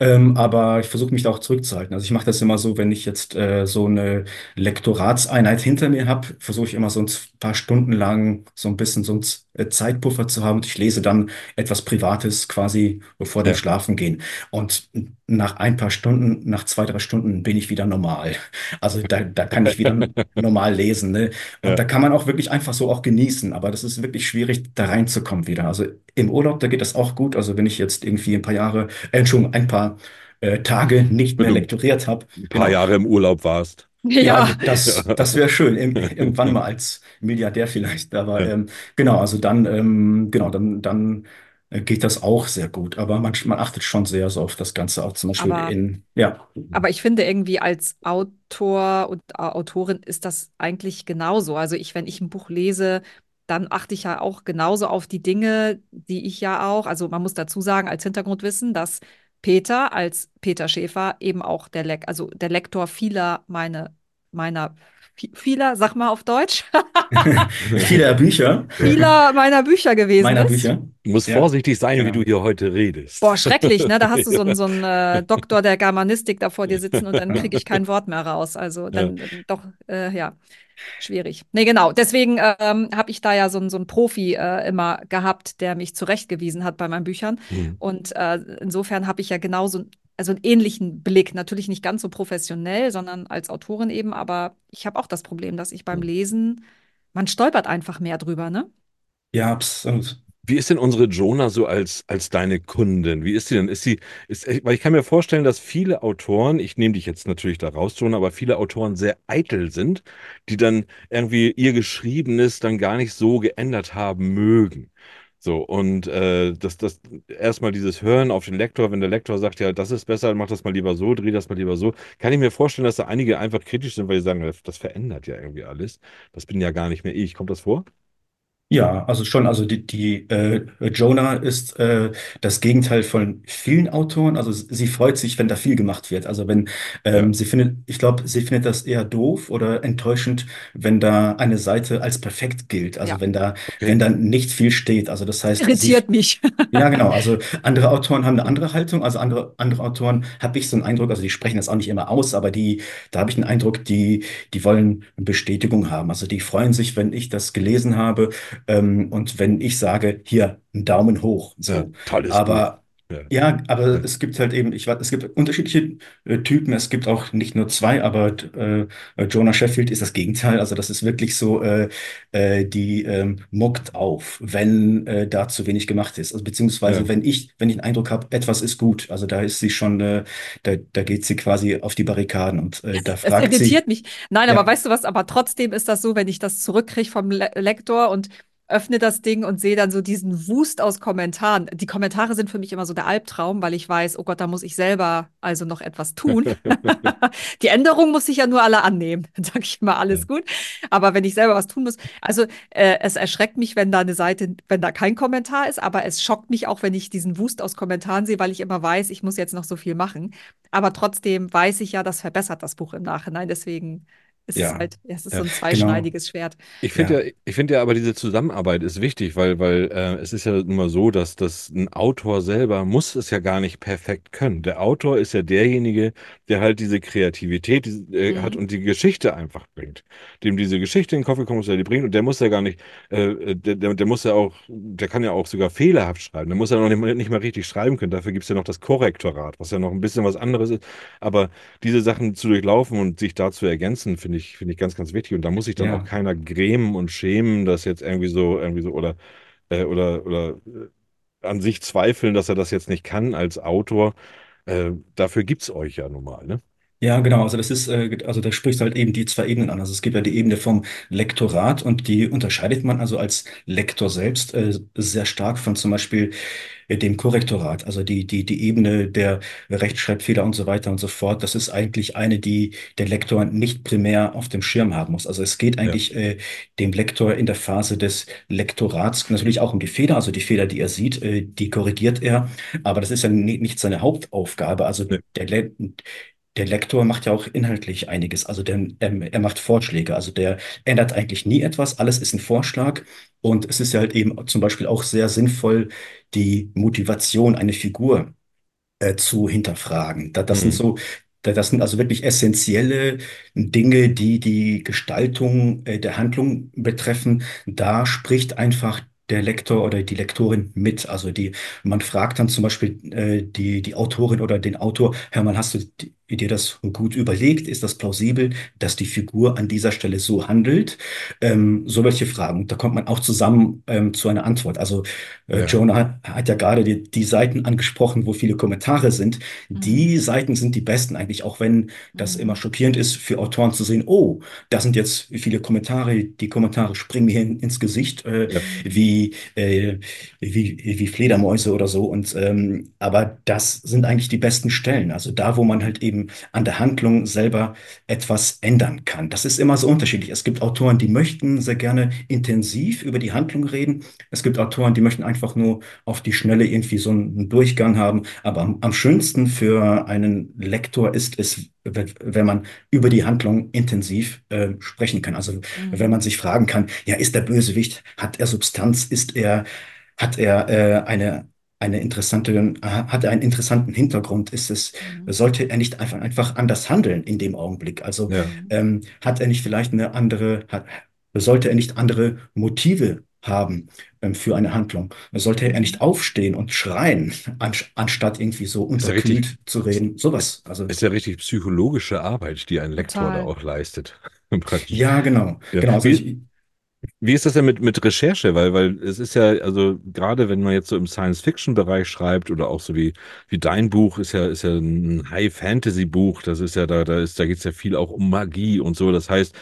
E: Ähm, aber ich versuche mich da auch zurückzuhalten. Also ich mache das immer so, wenn ich jetzt äh, so eine Lektoratseinheit hinter mir habe, versuche ich immer so ein paar Stunden lang so ein bisschen so ein äh, Zeitpuffer zu haben und ich lese dann etwas Privates quasi bevor
A: Ja.
E: Schlafengehen. Und nach ein paar Stunden, nach zwei, drei Stunden bin ich wieder normal. Also da, da kann ich wieder normal lesen, ne? Und
A: Ja.
E: da kann man auch wirklich einfach so auch genießen. Aber das ist wirklich schwierig, da reinzukommen wieder. Also im Urlaub, da geht das auch gut. Also wenn ich jetzt irgendwie ein paar Jahre, äh, Entschuldigung, ein paar äh, Tage nicht mehr lektoriert habe.
A: ein paar Jahre im Urlaub warst.
E: Ja,
B: Ja,
E: das, das wäre schön. Ir irgendwann mal als Milliardär vielleicht. Aber ähm, genau, also dann, ähm, genau, dann, dann äh, geht das auch sehr gut. Aber man, man achtet schon sehr so auf das Ganze, auch zum Beispiel
B: aber,
E: in, ja.
B: aber ich finde irgendwie als Autor und Au- Autorin ist das eigentlich genauso. Also ich, wenn ich ein Buch lese, dann achte ich ja auch genauso auf die Dinge, die ich ja auch, also man muss dazu sagen, als Hintergrundwissen, dass Peter als Peter Schäfer eben auch der Lek also der Lektor vieler meine, meiner, vi- vieler, sag mal auf Deutsch,
E: Viele Bücher,
B: vieler meiner Bücher gewesen
E: meiner
B: ist.
E: Bücher.
A: Du musst
E: Ja,
A: vorsichtig sein, wie
E: genau.
A: du hier heute redest.
B: Boah, schrecklich, ne? Da hast du so einen,
A: Ja.
B: so einen äh, Doktor der Germanistik da vor dir sitzen und dann kriege ich kein Wort mehr raus. Also
A: Ja.
B: dann äh, doch, äh, ja, schwierig. Nee, genau. Deswegen ähm, habe ich da ja so, einen- so einen Profi äh, immer gehabt, der mich zurechtgewiesen hat bei meinen Büchern.
A: Hm.
B: Und äh, insofern habe ich ja genauso, also einen ähnlichen Blick. Natürlich nicht ganz so professionell, sondern als Autorin eben. Aber ich habe auch das Problem, dass ich beim Lesen, man stolpert einfach mehr drüber, ne?
E: Ja, absolut.
A: Wie ist denn unsere Jonah so als, als deine Kundin? Wie ist sie denn? Ist sie, ist, weil ich kann mir vorstellen, dass viele Autoren, ich nehme dich jetzt natürlich da raus, Jonah, aber viele Autoren sehr eitel sind, die dann irgendwie ihr Geschriebenes dann gar nicht so geändert haben mögen. So, und äh, das, das erstmal dieses Hören auf den Lektor, wenn der Lektor sagt, ja, das ist besser, mach das mal lieber so, dreh das mal lieber so, kann ich mir vorstellen, dass da einige einfach kritisch sind, weil sie sagen, das, das verändert ja irgendwie alles. Das bin ja gar nicht mehr ich. Kommt das vor?
E: Ja, also schon, also die, die äh, Jonah ist äh, das Gegenteil von vielen Autoren. Also s- sie freut sich, wenn da viel gemacht wird. Also wenn
A: Ja.
E: ähm, sie findet, ich glaube, sie findet das eher doof oder enttäuschend, wenn da eine Seite als perfekt gilt. Also wenn da,
A: Okay.
E: wenn da nicht viel steht. Also das heißt, sie,
B: Irritiert mich.
E: ja, genau. Also andere Autoren haben eine andere Haltung. Also andere, andere Autoren habe ich so einen Eindruck, also die sprechen das auch nicht immer aus, aber die, da habe ich einen Eindruck, die, die wollen Bestätigung haben. Also die freuen sich, wenn ich das gelesen habe, ähm, und wenn ich sage, hier, einen Daumen hoch. So.
A: Ja, tolles
E: Aber
A: Buch. Ja.
E: ja, aber
A: Ja.
E: es gibt halt eben, ich weiß, es gibt unterschiedliche äh, Typen. Es gibt auch nicht nur zwei, aber äh, Jonah Sheffield ist das Gegenteil. Also das ist wirklich so, äh, äh, die ähm, muckt auf, wenn äh, da zu wenig gemacht ist. Also beziehungsweise
A: Ja.
E: wenn ich, wenn ich den Eindruck habe, etwas ist gut. Also da ist sie schon, äh, da, da geht sie quasi auf die Barrikaden und äh, da
B: Es
E: fragt sie,
B: irritiert mich. Nein,
E: ja,
B: aber weißt du was? Aber trotzdem ist das so, wenn ich das zurückkriege vom Le Lektor und öffne das Ding und sehe dann so diesen Wust aus Kommentaren. Die Kommentare sind für mich immer so der Albtraum, weil ich weiß, oh Gott, da muss ich selber also noch etwas tun. Die Änderung muss ich ja nur alle annehmen. Dann sage ich immer, alles gut. Aber wenn ich selber was tun muss, also äh, es erschreckt mich, wenn da eine Seite, wenn da kein Kommentar ist, aber es schockt mich auch, wenn ich diesen Wust aus Kommentaren sehe, weil ich immer weiß, ich muss jetzt noch so viel machen. Aber trotzdem weiß ich ja, das verbessert das Buch im Nachhinein. Deswegen es
E: ja,
B: halt, es ist
A: Ja.
B: so ein
E: genau,
B: zweischneidiges Schwert.
A: Ich finde
E: ja,
A: ja, ich finde ja aber diese Zusammenarbeit ist wichtig, weil, weil äh, es ist ja mal so, dass, dass ein Autor selber muss es ja gar nicht perfekt können. Der Autor ist ja derjenige, der halt diese Kreativität äh, hat
B: Mhm.
A: und die Geschichte einfach bringt. Dem diese Geschichte in den Kopf gekommen ist, der die bringt und der muss ja gar nicht, äh, der, der, der muss ja auch, der kann ja auch sogar fehlerhaft schreiben. Der muss ja noch nicht, mal- nicht mal richtig schreiben können. Dafür gibt es ja noch das Korrektorat, was ja noch ein bisschen was anderes ist. Aber diese Sachen zu durchlaufen und sich da zu ergänzen, finde ich, finde ich ganz, ganz wichtig. Und da muss sich dann auch
E: ja.
A: keiner grämen und schämen, dass jetzt irgendwie so, irgendwie so, oder, äh, oder, oder äh, an sich zweifeln, dass er das jetzt nicht kann als Autor. Äh, dafür gibt es euch ja nun mal, ne?
E: Ja, genau. Also das ist, äh, also da sprichst du halt eben die zwei Ebenen an. Also es gibt ja die Ebene vom Lektorat und die unterscheidet man also als Lektor selbst äh, sehr stark von zum Beispiel äh, dem Korrektorat. Also die, die, die Ebene der Rechtschreibfehler und so weiter und so fort. Das ist eigentlich eine, die der Lektor nicht primär auf dem Schirm haben muss. Also es geht
A: Ja.
E: eigentlich äh, dem Lektor in der Phase des Lektorats natürlich auch um die Fehler. Also die Fehler, die er sieht, äh, die korrigiert er. Aber das ist ja ni- nicht seine Hauptaufgabe. Also der, Le- der Lektor macht ja auch inhaltlich einiges. Also der, ähm, er macht Vorschläge. Also der ändert eigentlich nie etwas. Alles ist ein Vorschlag. Und es ist ja halt eben zum Beispiel auch sehr sinnvoll, die Motivation einer Figur äh, zu hinterfragen. Da, das sind
A: Mhm.
E: so, da, das sind also wirklich essentielle Dinge, die die Gestaltung äh, der Handlung betreffen. Da spricht einfach der Lektor oder die Lektorin mit. Also die, man fragt dann zum Beispiel äh, die, die Autorin oder den Autor, Hermann, hast du di- dir das gut überlegt? Ist das plausibel, dass die Figur an dieser Stelle so handelt? Ähm, so welche Fragen. Da kommt man auch zusammen ähm, zu einer Antwort. Also äh,
A: Ja.
E: Jonah hat, hat ja gerade die, die Seiten angesprochen, wo viele Kommentare sind. Die Seiten sind die besten eigentlich, auch wenn das
B: Mhm.
E: immer schockierend ist für Autoren zu sehen, oh, da sind jetzt viele Kommentare, die Kommentare springen mir hin, ins Gesicht, äh,
A: Ja.
E: wie, äh, wie, wie Fledermäuse oder so. Und ähm, aber das sind eigentlich die besten Stellen. Also da, wo man halt eben an der Handlung selber etwas ändern kann. Das ist immer so unterschiedlich. Es gibt Autoren, die möchten sehr gerne intensiv über die Handlung reden. Es gibt Autoren, die möchten einfach nur auf die Schnelle irgendwie so einen Durchgang haben. Aber am, am schönsten für einen Lektor ist es, wenn man über die Handlung intensiv äh, sprechen kann. Also wenn man sich fragen kann, ja, ist der Bösewicht, hat er Substanz, ist er, hat er äh, eine eine interessante, hat er einen interessanten Hintergrund? Ist es, sollte er nicht einfach, einfach anders handeln in dem Augenblick? Also
A: Ja.
E: ähm, hat er nicht vielleicht eine andere, hat, sollte er nicht andere Motive haben ähm, für eine Handlung? Sollte er nicht aufstehen und schreien, an, anstatt irgendwie so unterkühlt zu reden? Sowas. Also,
A: ist ja richtig psychologische Arbeit, die ein Lektor da
B: Total.
A: auch leistet.
E: Ja, genau.
A: Ja.
E: Genau. Also ich,
A: Wie ist das denn mit, mit Recherche? Weil, weil es ist ja, also gerade wenn man jetzt so im Science-Fiction-Bereich schreibt oder auch so wie, wie dein Buch ist ja, ist ja ein High-Fantasy-Buch, das ist ja, da, da ist, da geht es ja viel auch um Magie und so. Das heißt,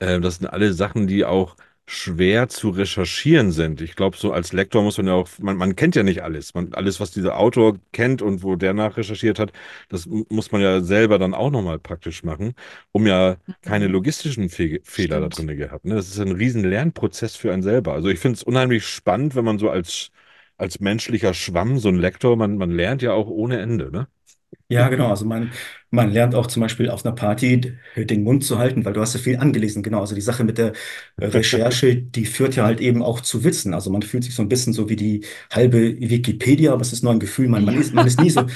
A: äh, das sind alle Sachen, die auch schwer zu recherchieren sind. Ich glaube, so als Lektor muss man ja auch, man, man kennt ja nicht alles. Man, alles, was dieser Autor kennt und wo der nachrecherchiert hat, das muss man ja selber dann auch nochmal praktisch machen, um ja keine
B: Mhm.
A: logistischen Fe Fehler da
B: Stimmt.
A: drin gehabt. Ne? Das ist ein riesen Lernprozess für einen selber. Also ich finde es unheimlich spannend, wenn man so als, als menschlicher Schwamm, so ein Lektor, man, man lernt ja auch ohne Ende, ne?
E: Ja, genau. Also man, man lernt auch zum Beispiel auf einer Party den Mund zu halten, weil du hast ja viel angelesen. Genau. Also die Sache mit der Recherche, die führt ja halt eben auch zu Witzen. Also man fühlt sich so ein bisschen so wie die halbe Wikipedia, aber es ist nur ein Gefühl. Man, man
B: Ja.
E: ist, man ist nie so,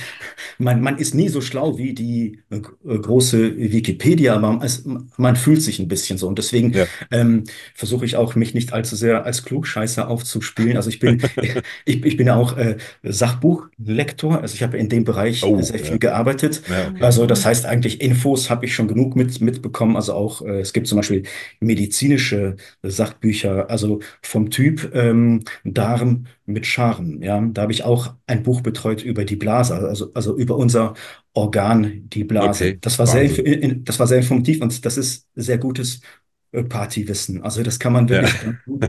E: man, man ist nie so schlau wie die äh, große Wikipedia, aber man, es, man fühlt sich ein bisschen so. Und deswegen
A: Ja.
E: ähm, versuche ich auch, mich nicht allzu sehr als Klugscheißer aufzuspielen. Also ich bin, ich, ich bin ja auch äh, Sachbuchlektor. Also ich habe in dem Bereich
A: Oh,
E: sehr
A: ja.
E: viel gearbeitet.
A: Okay.
E: Also das heißt eigentlich Infos habe ich schon genug mit, mitbekommen. Also auch äh, es gibt zum Beispiel medizinische Sachbücher, also vom Typ ähm, Darm mit Scharen. Ja, da habe ich auch ein Buch betreut über die Blase, also also über unser Organ, die Blase.
A: Okay,
E: Das war sehr,
A: Wahnsinn.
E: in- in- das war sehr informativ und das ist sehr gutes äh, Partywissen. Also das kann man
A: Ja.
E: wirklich gut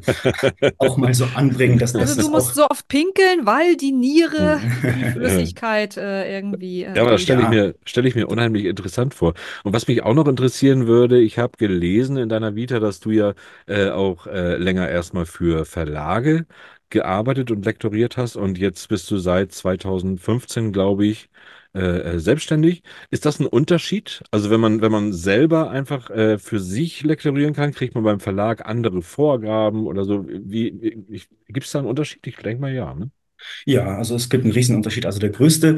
E: auch mal so anbringen, dass, dass
B: Also du
E: das
B: musst
E: auch
B: so oft pinkeln, weil die Niere die
E: Ja.
B: Flüssigkeit äh, irgendwie. Äh,
A: Ja, aber das stelle ich
E: Ja.
A: mir, stelle ich mir unheimlich interessant vor. Und was mich auch noch interessieren würde, ich habe gelesen in deiner Vita, dass du ja äh, auch äh, länger erstmal für Verlage gearbeitet und lektoriert hast und jetzt bist du seit 2015, glaube ich, äh, äh, selbstständig. Ist das ein Unterschied? Also wenn man, wenn man selber einfach äh, für sich lektorieren kann, kriegt man beim Verlag andere Vorgaben oder so. Wie, wie, gibt es da einen Unterschied? Ich denke mal ja, ne?
E: Ja, also es gibt einen Riesenunterschied. Also der größte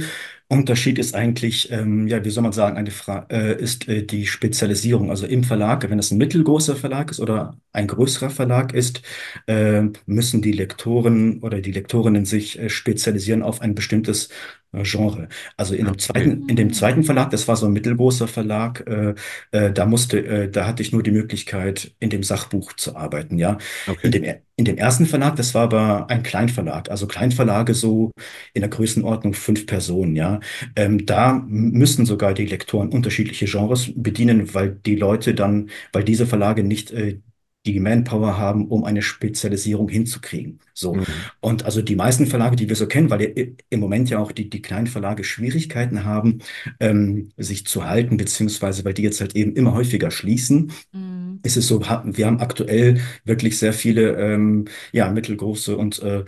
E: Unterschied ist eigentlich, ähm, ja, wie soll man sagen, eine Fra äh, ist äh, die Spezialisierung. Also im Verlag, wenn es ein mittelgroßer Verlag ist oder ein größerer Verlag ist, äh, müssen die Lektoren oder die Lektorinnen sich äh, spezialisieren auf ein bestimmtes äh, Genre. Also in dem
A: Okay.
E: zweiten, in dem zweiten Verlag, das war so ein mittelgroßer Verlag, äh, da musste, da hatte ich nur die Möglichkeit, in dem Sachbuch zu arbeiten, ja. In
A: Okay.
E: dem, in dem ersten Verlag, das war aber ein Kleinverlag, also Kleinverlage so in der Größenordnung fünf Personen, ja. Ähm, da müssen sogar die Lektoren unterschiedliche Genres bedienen, weil die Leute dann, weil diese Verlage nicht äh, die Manpower haben, um eine Spezialisierung hinzukriegen. So.
A: Mhm.
E: Und also die meisten Verlage, die wir so kennen, weil i- im Moment ja auch die, die kleinen Verlage Schwierigkeiten haben, ähm, sich zu halten, beziehungsweise weil die jetzt halt eben immer häufiger schließen,
B: Mhm.
E: ist es so, wir haben aktuell wirklich sehr viele ähm, ja, mittelgroße und äh,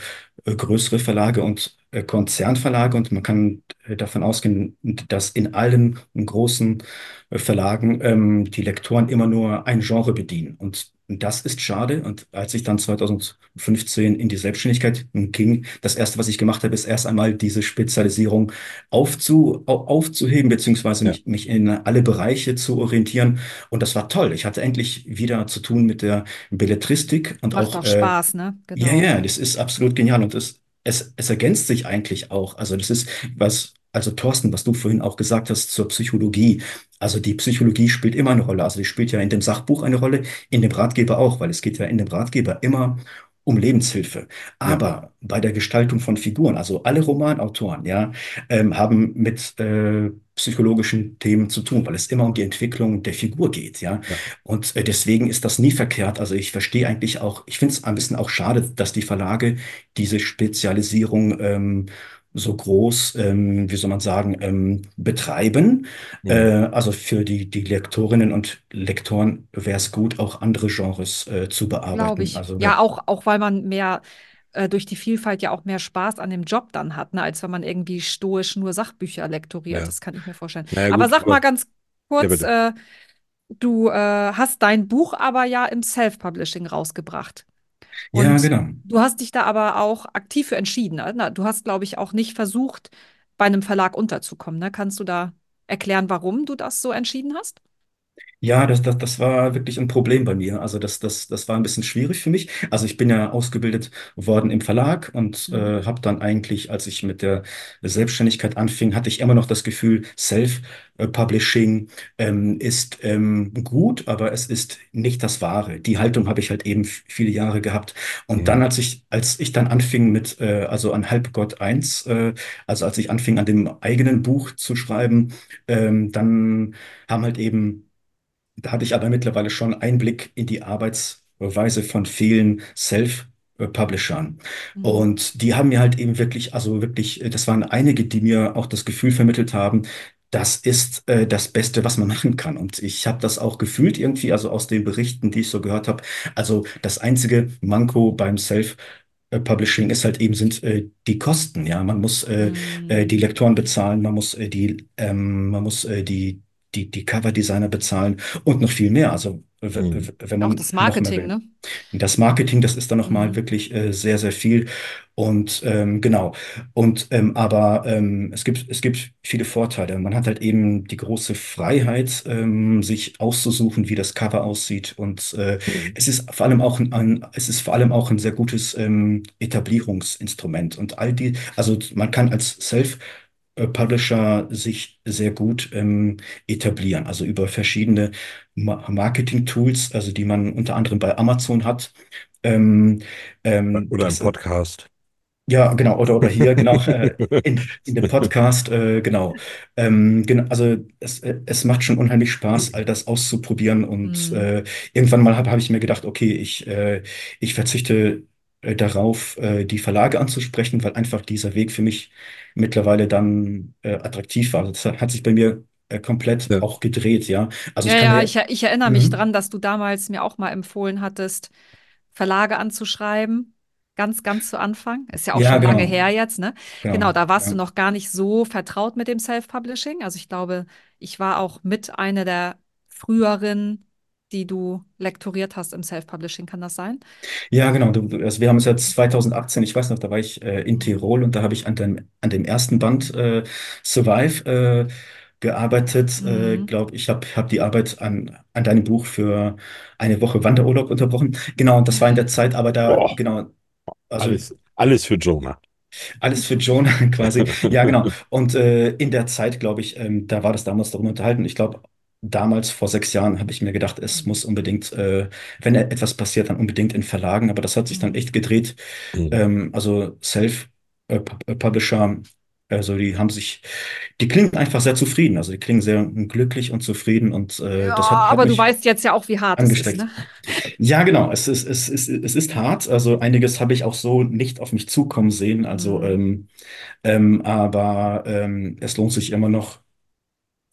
E: äh, größere Verlage und äh, Konzernverlage und man kann äh, davon ausgehen, dass in allen großen äh, Verlagen ähm, die Lektoren immer nur ein Genre bedienen. Und das ist schade. Und als ich dann 2015 in die Selbstständigkeit ging, das erste, was ich gemacht habe, ist erst einmal diese Spezialisierung aufzu, au- aufzuheben, beziehungsweise
A: Ja.
E: mich, mich in alle Bereiche zu orientieren. Und das war toll. Ich hatte endlich wieder zu tun mit der Belletristik und
B: Macht
E: auch
B: auch
E: äh,
B: Spaß, ne?
E: ja,
B: Genau.
E: ja, das ist absolut genial und es, es, es ergänzt sich eigentlich auch. Also das ist was, also Thorsten, was du vorhin auch gesagt hast zur Psychologie. Also die Psychologie spielt immer eine Rolle. Also die spielt ja in dem Sachbuch eine Rolle, in dem Ratgeber auch, weil es geht ja in dem Ratgeber immer um Lebenshilfe.
A: Ja.
E: Aber bei der Gestaltung von Figuren, also alle Romanautoren, ja, ähm, haben mit äh, psychologischen Themen zu tun, weil es immer um die Entwicklung der Figur geht, ja.
A: Ja.
E: Und äh, deswegen ist das nie verkehrt. Also ich verstehe eigentlich auch, ich finde es ein bisschen auch schade, dass die Verlage diese Spezialisierung ähm, so groß, ähm, wie soll man sagen, ähm, betreiben.
A: Mhm.
E: Äh, also für die, die Lektorinnen und Lektoren wäre es gut, auch andere Genres äh, zu
B: Glaube
E: bearbeiten.
B: ich.
E: Also
B: Ja, auch, auch weil man mehr äh, durch die Vielfalt ja auch mehr Spaß an dem Job dann hat, ne, als wenn man irgendwie stoisch nur Sachbücher lektoriert.
A: Ja.
B: Das kann ich mir vorstellen.
A: Naja,
B: aber
A: gut,
B: sag mal
A: aber-
B: ganz kurz,
A: bitte.
B: äh, du äh, hast dein Buch aber ja im Self-Publishing rausgebracht.
E: Ja,
B: Und
E: genau.
B: du hast dich da aber auch aktiv für entschieden. ne? Du hast, glaube ich, auch nicht versucht, bei einem Verlag unterzukommen. Ne? Kannst du da erklären, warum du das so entschieden hast?
E: Ja, das, das, das war wirklich ein Problem bei mir. Also das, das, das war ein bisschen schwierig für mich. Also ich bin ja ausgebildet worden im Verlag und
B: Mhm.
E: äh, habe dann eigentlich, als ich mit der Selbstständigkeit anfing, hatte ich immer noch das Gefühl, Self-Publishing ähm, ist ähm, gut, aber es ist nicht das Wahre. Die Haltung habe ich halt eben f- viele Jahre gehabt. Und dann, als ich, als ich dann anfing mit, äh, also an Halbgott 1, äh, also als ich anfing an dem eigenen Buch zu schreiben, ähm, dann haben halt eben da hatte ich aber mittlerweile schon Einblick in die Arbeitsweise von vielen Self-Publishern.
B: Mhm.
E: Und die haben mir halt eben wirklich, also wirklich, äh, das waren einige, die mir auch das Gefühl vermittelt haben, das ist äh, das Beste, was man machen kann. Und ich habe das auch gefühlt irgendwie, also aus den Berichten, die ich so gehört habe. Also das einzige Manko beim Self- Publishing ist halt eben sind äh, die Kosten. Ja, man muss äh, äh, die
B: Mhm.
E: Lektoren bezahlen, man muss äh, die, ähm, man muss äh, die die die Coverdesigner bezahlen und noch viel mehr. Also
A: Mhm.
E: wenn
B: Auch
E: man
B: das
E: noch mehr
B: Marketing, ne?
E: Das Marketing, das ist dann noch mal
B: Mhm.
E: wirklich äh, sehr sehr viel und ähm, genau und ähm, aber ähm, es gibt es gibt viele Vorteile. Man hat halt eben die große Freiheit, ähm, sich auszusuchen, wie das Cover aussieht und äh,
A: Mhm.
E: es ist vor allem auch ein, ein es ist vor allem auch ein sehr gutes ähm, Etablierungsinstrument und all die also man kann als Self Publisher sich sehr gut ähm, etablieren, also über verschiedene Ma Marketing-Tools, also die man unter anderem bei Amazon hat. Ähm, ähm,
A: Oder im Podcast.
E: ja, genau, oder, oder hier, genau, äh, in, in dem Podcast, äh, genau. Ähm, genau, also es, äh, es macht schon unheimlich Spaß, all das auszuprobieren und
B: Mhm.
E: äh, irgendwann mal habe hab ich mir gedacht, okay, ich, äh, ich verzichte äh, darauf, äh, die Verlage anzusprechen, weil einfach dieser Weg für mich mittlerweile dann äh, attraktiv war. Das hat sich bei mir äh, komplett
A: Ja.
E: auch gedreht, ja. Also ich
B: Ja,
E: kann
B: ja,
E: mir,
B: ich, ich erinnere mich
E: Mhm.
B: dran, dass du damals mir auch mal empfohlen hattest, Verlage anzuschreiben. Ganz, ganz zu Anfang. Ist ja auch
E: ja,
B: schon lange
E: genau,
B: her jetzt, ne? Genau,
E: genau,
B: da warst du noch gar nicht so vertraut mit dem Self-Publishing. Also ich glaube, ich war auch mit einer der früheren, die du lektoriert hast im Self-Publishing. Kann das sein?
E: Ja, genau. Also wir haben es ja 2018, ich weiß noch, da war ich äh, in. Tirol und da habe ich an dem, an dem ersten Band äh, Survive äh, gearbeitet. Äh,
B: Mhm.
E: glaube ich, habe hab die Arbeit an, an deinem Buch für eine Woche Wanderurlaub unterbrochen. Genau, und das war in der. Zeit, aber da,
A: Boah,
E: genau, also
A: alles, alles für Jonah.
E: alles für Jonah quasi. Ja, genau. Und äh, in der Zeit, glaube ich, ähm, da war das damals darüber unterhalten. Ich glaube, damals vor sechs Jahren habe ich mir gedacht, es muss unbedingt, äh, wenn etwas passiert, dann unbedingt in Verlagen. Aber das hat sich dann echt gedreht.
A: Mhm.
E: Ähm, also Self-Publisher, also die haben sich, die klingen einfach sehr zufrieden. Also die klingen sehr glücklich und zufrieden und äh,
B: Ja,
E: das hat, hat
B: aber du weißt jetzt ja auch, wie hart es ist,
E: angesteckt.
B: ne?
E: Ja, genau. Es ist, es ist, es ist hart. Also einiges habe ich auch so nicht auf mich zukommen sehen. Also,
B: Mhm.
E: ähm, ähm, aber ähm, es lohnt sich immer noch,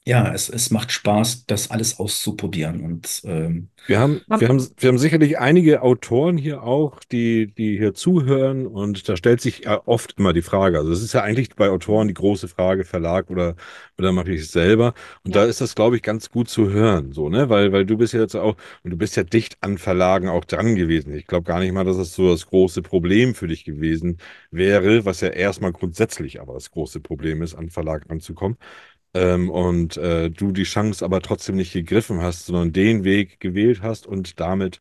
E: ja, es, es macht Spaß, das alles auszuprobieren. Und ähm,
A: Wir haben, wir haben, wir haben sicherlich einige Autoren hier auch, die, die hier zuhören und da stellt sich ja oft immer die Frage. Also es ist ja eigentlich bei Autoren die große Frage, Verlag oder, oder mache ich es selber? Und da
B: ja.
A: ist das, glaube ich, ganz gut zu hören, so, ne? Weil, weil du bist ja jetzt auch, und du bist ja dicht an Verlagen auch dran gewesen. Ich glaube gar nicht mal, dass das so das große Problem für dich gewesen wäre, was ja erstmal grundsätzlich aber das große Problem ist, an Verlag ranzukommen ähm, und äh, du die Chance aber trotzdem nicht gegriffen hast, sondern den Weg gewählt hast und damit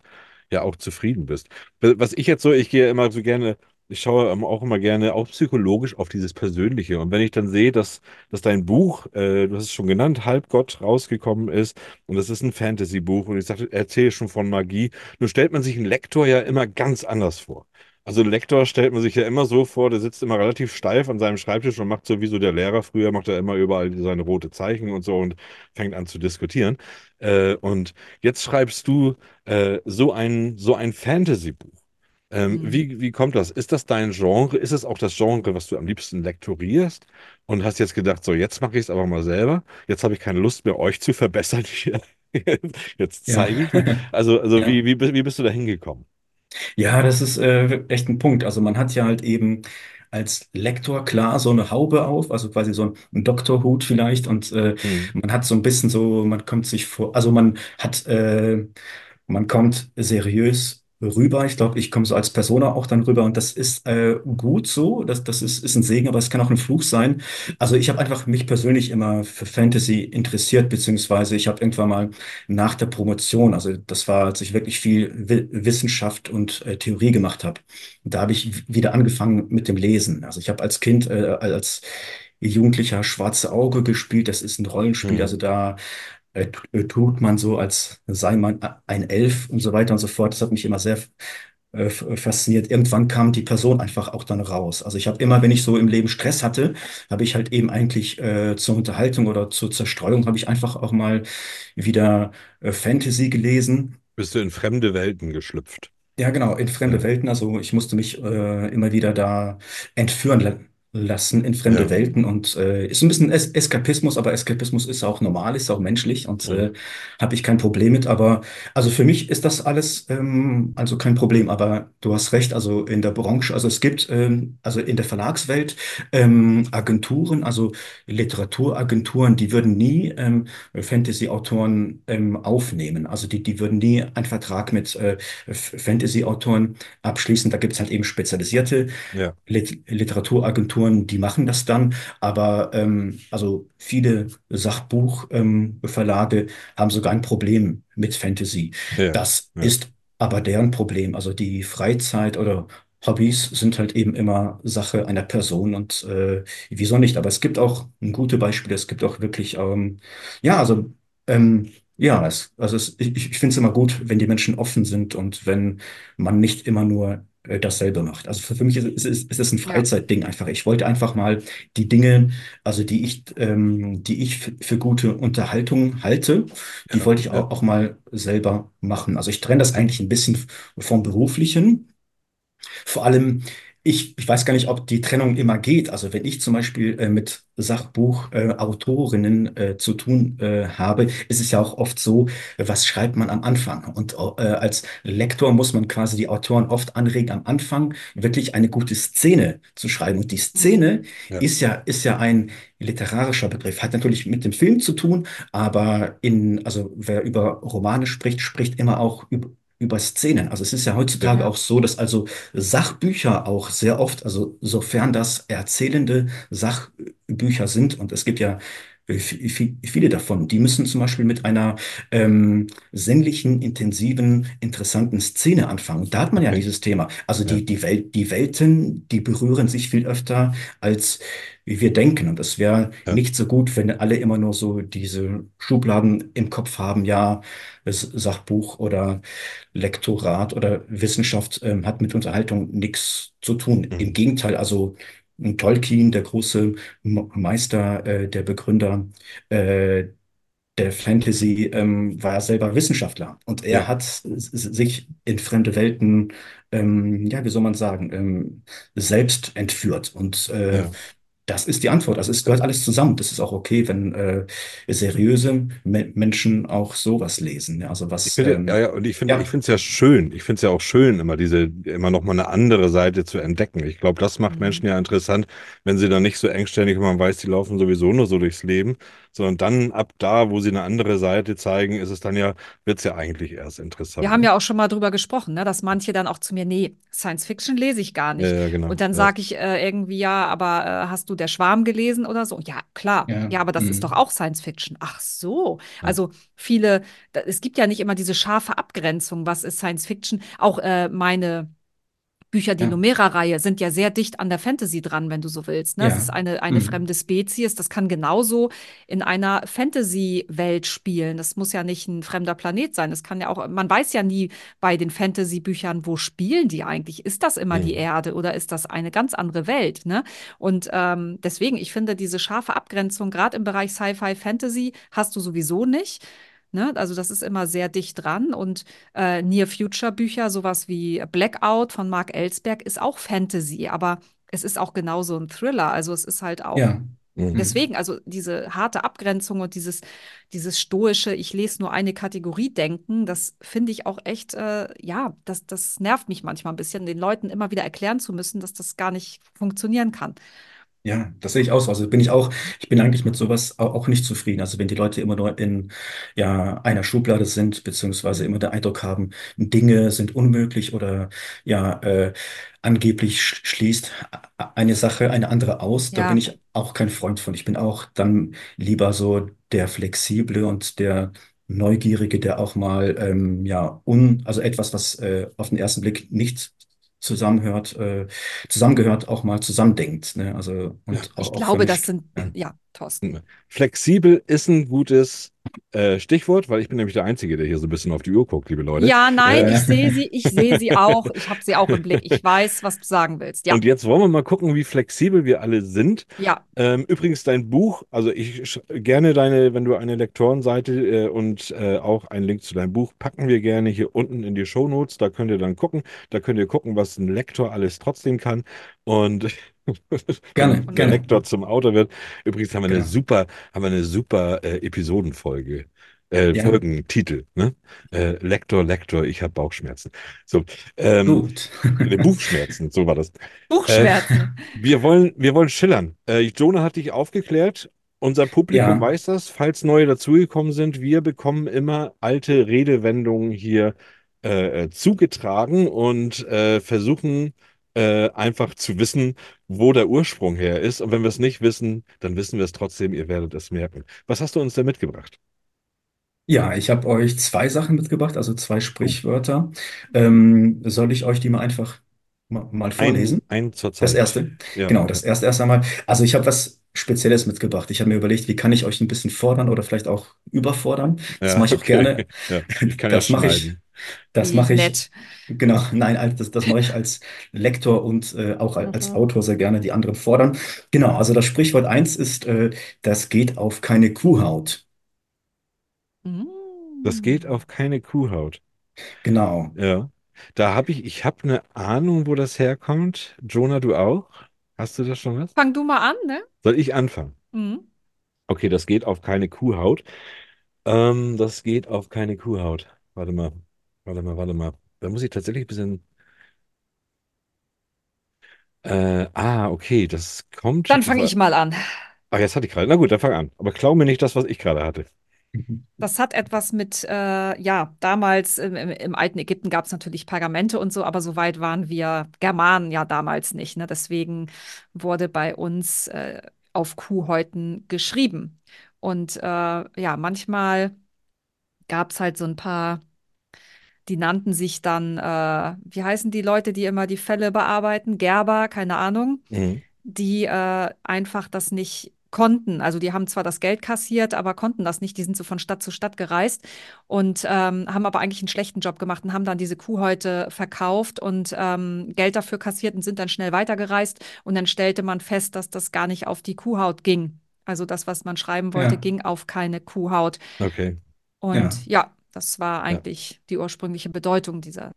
A: ja auch zufrieden bist. Was ich jetzt so, ich gehe immer so gerne, ich schaue auch immer gerne auch psychologisch auf dieses Persönliche. Und wenn ich dann sehe, dass, dass dein Buch, äh, du hast es schon genannt, Halbgott rausgekommen ist und das ist ein Fantasy-Buch und ich sagte, erzähle schon von Magie, nun stellt man sich einen Lektor ja immer ganz anders vor. Also Lektor stellt man sich ja immer so vor, der sitzt immer relativ steif an seinem Schreibtisch und macht so wie so der Lehrer früher, macht er immer überall seine rote Zeichen und so und fängt an zu diskutieren. Äh, und jetzt schreibst du äh, so ein, so ein Fantasy-Buch. Ähm,
B: Hm.
A: wie, wie kommt das? Ist das dein Genre? Ist es auch das Genre, was du am liebsten lektorierst? Und hast jetzt gedacht, so jetzt mache ich es aber mal selber. Jetzt habe ich keine Lust mehr, euch zu verbessern. Jetzt
E: ja,
A: zeige ich mich. Also, also
E: ja.
A: wie, wie, wie bist du da hingekommen?
E: Ja, das ist äh, echt ein Punkt. Also man hat ja halt eben als Lektor klar so eine Haube auf, also quasi so ein Doktorhut vielleicht und äh,
A: Hm.
E: man hat so ein bisschen so, man kommt sich vor, also man hat äh, Man kommt seriös rüber. Ich glaube, ich komme so als Persona auch dann rüber und das ist äh, gut so. Das, das ist, ist ein Segen, aber es kann auch ein Fluch sein. Also ich habe einfach mich persönlich immer für Fantasy interessiert, beziehungsweise ich habe irgendwann mal nach der Promotion, also das war, als ich wirklich viel Wi Wissenschaft und äh, Theorie gemacht habe, da habe ich wieder angefangen mit dem Lesen. Also ich habe als Kind, äh, als Jugendlicher Schwarze Auge gespielt. Das ist ein Rollenspiel.
A: Hm.
E: Also da äh, äh, tut man so, als sei man ein Elf und so weiter und so fort. Das hat mich immer sehr äh, fasziniert. Irgendwann kam die Person einfach auch dann raus. Also ich habe immer, wenn ich so im Leben Stress hatte, habe ich halt eben eigentlich äh, zur Unterhaltung oder zur Zerstreuung, habe ich einfach auch mal wieder äh, Fantasy gelesen.
A: Bist du in fremde Welten geschlüpft?
E: Ja, genau, in fremde Welten. Also ich musste mich äh, immer wieder da entführen lassen in fremde
A: ja,
E: Welten und äh, ist ein bisschen es Eskapismus, aber Eskapismus ist auch normal, ist auch menschlich und
A: hm.
E: äh, habe ich kein Problem mit. Aber also für mich ist das alles ähm, also kein Problem. Aber du hast recht, also in der Branche, also es gibt ähm, also in der Verlagswelt ähm, Agenturen, also Literaturagenturen, die würden nie ähm, Fantasy-Autoren ähm, aufnehmen. Also die, die würden nie einen Vertrag mit äh, Fantasy-Autoren abschließen. Da gibt es halt eben spezialisierte
A: ja,
E: Lit Literaturagenturen, die machen das dann. Aber ähm, also viele Sachbuchverlage ähm, haben sogar ein Problem mit Fantasy.
A: ja,
E: Das
A: ja,
E: ist aber deren Problem. Also die Freizeit oder Hobbys sind halt eben immer Sache einer Person und äh, wieso nicht? Aber es gibt auch gute Beispiele. Es gibt auch wirklich, ähm, ja, also ähm, ja, es, also es, ich, ich finde es immer gut, wenn die Menschen offen sind und wenn man nicht immer nur äh, dasselbe macht. Also für, für mich ist, es- ist, ist es ein Freizeitding einfach. Ich wollte einfach mal die Dinge, also die ich, ähm, die ich für, für gute Unterhaltung halte, die
A: ja,
E: wollte ich
A: ja.
E: auch, auch mal selber machen. Also ich trenne das eigentlich ein bisschen vom Beruflichen. Vor allem, ich, ich weiß gar nicht, ob die Trennung immer geht. Also wenn ich zum Beispiel äh, mit Sachbuchautorinnen äh, äh, zu tun äh, habe, ist es ja auch oft so, was schreibt man am Anfang? Und äh, als Lektor muss man quasi die Autoren oft anregen, am Anfang wirklich eine gute Szene zu schreiben. Und die
B: hm.
E: Szene
A: Ja,
E: ist ja, ist ja ein literarischer Begriff, hat natürlich mit dem Film zu tun, aber in, also wer über Romane spricht, spricht immer auch über über Szenen. Also es ist ja heutzutage
B: ja,
E: auch so, dass also Sachbücher auch sehr oft, also sofern das erzählende Sachbücher sind, und es gibt ja viele davon, die müssen zum Beispiel mit einer ähm, sinnlichen, intensiven, interessanten Szene anfangen. Da hat man ja
A: okay.
E: dieses Thema. Also
A: Ja,
E: die, die Welt, die Welten, die berühren sich viel öfter, als wir denken. Und es wäre
A: ja,
E: nicht so gut, wenn alle immer nur so diese Schubladen im Kopf haben, ja, das Sachbuch oder Lektorat oder Wissenschaft ähm, hat mit Unterhaltung nichts zu tun. Im
A: mhm.
E: Gegenteil, also Tolkien, der große Meister, äh, der Begründer äh, der Fantasy, ähm, war ja selber Wissenschaftler. Und er
A: Ja,
E: hat sich in fremde Welten, ähm, ja, wie soll man sagen, ähm, selbst entführt. Und äh,
A: ja,
E: Das ist die Antwort. Also es gehört alles zusammen. Das ist auch okay, wenn äh, seriöse Me Menschen auch sowas lesen. Ja, also
A: Ich
E: was,
A: finde, ja,
E: ähm,
A: ja, und ich finde, ich
E: ja,
A: finde es ja schön. Ich finde es ja auch schön, immer diese, immer noch mal eine andere Seite zu entdecken. Ich glaube, das macht Menschen
B: Mhm.
A: ja interessant, wenn sie dann nicht so engständig, man weiß, die laufen sowieso nur so durchs Leben, sondern dann ab da, wo sie eine andere Seite zeigen, ist es dann ja, wird es ja eigentlich erst
B: Wir
A: interessant.
B: haben
A: Ne?
B: ja auch schon mal drüber gesprochen, ne, dass manche dann auch zu mir, nee, Science Fiction lese ich gar
A: Ja,
B: nicht.
A: ja, genau.
B: Und dann
A: Ja.
B: sage ich äh, irgendwie, ja, aber äh, hast du Der Schwarm gelesen oder so? Ja, klar.
E: ja,
B: Ja, aber das ist doch auch Science Fiction. Ach so.
A: Ja.
B: Also viele, da, es gibt ja nicht immer diese scharfe Abgrenzung, was ist Science Fiction. Auch äh, meine Bücher, die
E: ja,
B: Numera-Reihe, sind ja sehr dicht an der Fantasy dran, wenn du so willst. Ne? Es ist
E: ja,
B: eine, eine
E: mm,
B: fremde Spezies. Das kann genauso in einer Fantasy-Welt spielen. Das muss ja nicht ein fremder Planet sein. Das kann ja auch, man weiß ja nie bei den Fantasy-Büchern, wo spielen die eigentlich? Ist das immer die
A: Mhm.
B: Erde oder ist das eine ganz andere Welt? Ne? Und ähm, deswegen, ich finde, diese scharfe Abgrenzung, gerade im Bereich Sci-Fi, Fantasy, hast du sowieso nicht. Ne? Also das ist immer sehr dicht dran und äh, Near-Future-Bücher, sowas wie Blackout von Mark Ellsberg, ist auch Fantasy, aber es ist auch genauso ein Thriller. Also es ist halt auch
E: ja,
A: Mhm.
B: deswegen, also diese harte Abgrenzung und dieses, dieses stoische, ich lese nur eine Kategorie denken, das finde ich auch echt, äh, ja, das, das nervt mich manchmal ein bisschen, den Leuten immer wieder erklären zu müssen, dass das gar nicht funktionieren kann.
E: Ja, das sehe ich auch so. Also bin ich auch, ich bin eigentlich mit sowas au- auch nicht zufrieden. Also wenn die Leute immer nur in ja, einer Schublade sind, beziehungsweise immer den Eindruck haben, Dinge sind unmöglich oder ja, äh, angeblich sch- schließt a- eine Sache eine andere aus, da bin
B: Ja,
E: ich auch kein Freund von. Ich bin auch dann lieber so der Flexible und der Neugierige, der auch mal ähm, ja un, also etwas, was äh, auf den ersten Blick nicht zusammenhört, äh, zusammengehört, auch mal zusammendenkt. Ne? Also
A: Ja.
E: und
B: ich
E: auch, auch für
B: glaube, das sind,
E: Ja,
B: ja, Thorsten.
A: Flexibel ist ein gutes äh, Stichwort, weil ich bin nämlich der Einzige, der hier so ein bisschen auf die Uhr guckt, liebe Leute.
B: Ja, nein,
E: äh,
B: ich sehe sie, ich sehe sie auch, ich habe sie auch im Blick. Ich weiß, was du sagen willst. Ja,
A: Und jetzt wollen wir mal gucken, wie flexibel wir alle sind.
B: ja,
A: Ähm, übrigens, dein Buch, also ich gerne deine, wenn du eine Lektorenseite äh, und äh, auch einen Link zu deinem Buch packen wir gerne hier unten in die Shownotes. Da könnt ihr dann gucken. Da könnt ihr gucken, was ein Lektor alles trotzdem kann. Und
E: gerne, gerne,
A: Lektor zum Autor wird. Übrigens haben wir eine
E: genau.
A: super, haben wir eine super äh, Episodenfolge. Äh,
E: Ja,
A: Folgentitel, ne? Äh, Lektor, Lektor, ich habe Bauchschmerzen. So, ähm,
E: gut.
A: äh, Buchschmerzen, so war das. Äh,
B: Buchschmerzen.
A: wir wollen, wir wollen schillern. Äh, Jonah hat dich aufgeklärt. Unser Publikum
E: Ja,
A: weiß das. Falls neue dazugekommen sind, wir bekommen immer alte Redewendungen hier äh, äh, zugetragen und äh, versuchen äh, einfach zu wissen, wo der Ursprung her ist. Und wenn wir es nicht wissen, dann wissen wir es trotzdem. Ihr werdet es merken. Was hast du uns da mitgebracht?
E: ja, ich habe euch zwei Sachen mitgebracht, also zwei
A: Oh,
E: Sprichwörter. Ähm, soll ich euch die mal einfach ma- mal
A: ein,
E: vorlesen?
A: ein zur
E: Das
A: Zeit.
E: erste,
A: Ja,
E: genau, das erste erst einmal. Also ich habe was Spezielles mitgebracht. Ich habe mir überlegt, wie kann ich euch ein bisschen fordern oder vielleicht auch überfordern. Das
A: ja,
E: mache ich auch
A: okay.
E: gerne.
A: Ja, ich kann ja
E: Das mache ich,
A: schneiden.
E: Das
B: Wie
E: mache ich,
B: nett.
E: genau, nein, als- das, das mache ich als Lektor und äh, auch al- als
B: Mhm.
E: Autor sehr gerne die anderen fordern. Genau, also das Sprichwort eins ist, äh, das geht auf keine Kuhhaut.
A: Das geht auf keine Kuhhaut.
E: Genau.
A: Ja. Da habe ich, ich habe eine Ahnung, wo das herkommt. Jonah, du auch? Hast du das schon was?
B: Fang du mal an, ne?
A: Soll ich anfangen?
B: Mhm.
A: Okay, das geht auf keine Kuhhaut. Ähm, das geht auf keine Kuhhaut. Warte mal, warte mal, warte mal. Da muss ich tatsächlich ein bisschen. Äh, ah, okay, das kommt.
B: Dann fange ich mal an.
A: Ach, jetzt hatte ich gerade. Na gut, dann fang an. Aber klau mir nicht das, was ich gerade hatte.
B: Das hat etwas mit, äh, ja, damals im, im, im alten Ägypten gab es natürlich Pergamente und so, aber so weit waren wir Germanen ja damals nicht. Ne? Deswegen wurde bei uns äh, auf Kuhhäuten geschrieben. Und äh, ja, manchmal gab es halt so ein paar, die nannten sich dann, äh, wie heißen die Leute, die immer die Fälle bearbeiten? Gerber, keine Ahnung
A: Mhm.
B: die äh, einfach das nicht konnten. Also die haben zwar das Geld kassiert, aber konnten das nicht. Die sind so von Stadt zu Stadt gereist und ähm, haben aber eigentlich einen schlechten Job gemacht und haben dann diese Kuhhäute verkauft und ähm, Geld dafür kassiert und sind dann schnell weitergereist. Und dann stellte man fest, dass das gar nicht auf die Kuhhaut ging. Also das, was man schreiben wollte,
E: Ja,
B: ging auf keine Kuhhaut.
A: Okay.
B: Und
E: ja,
B: ja, das war
A: Ja.
B: eigentlich die ursprüngliche Bedeutung dieser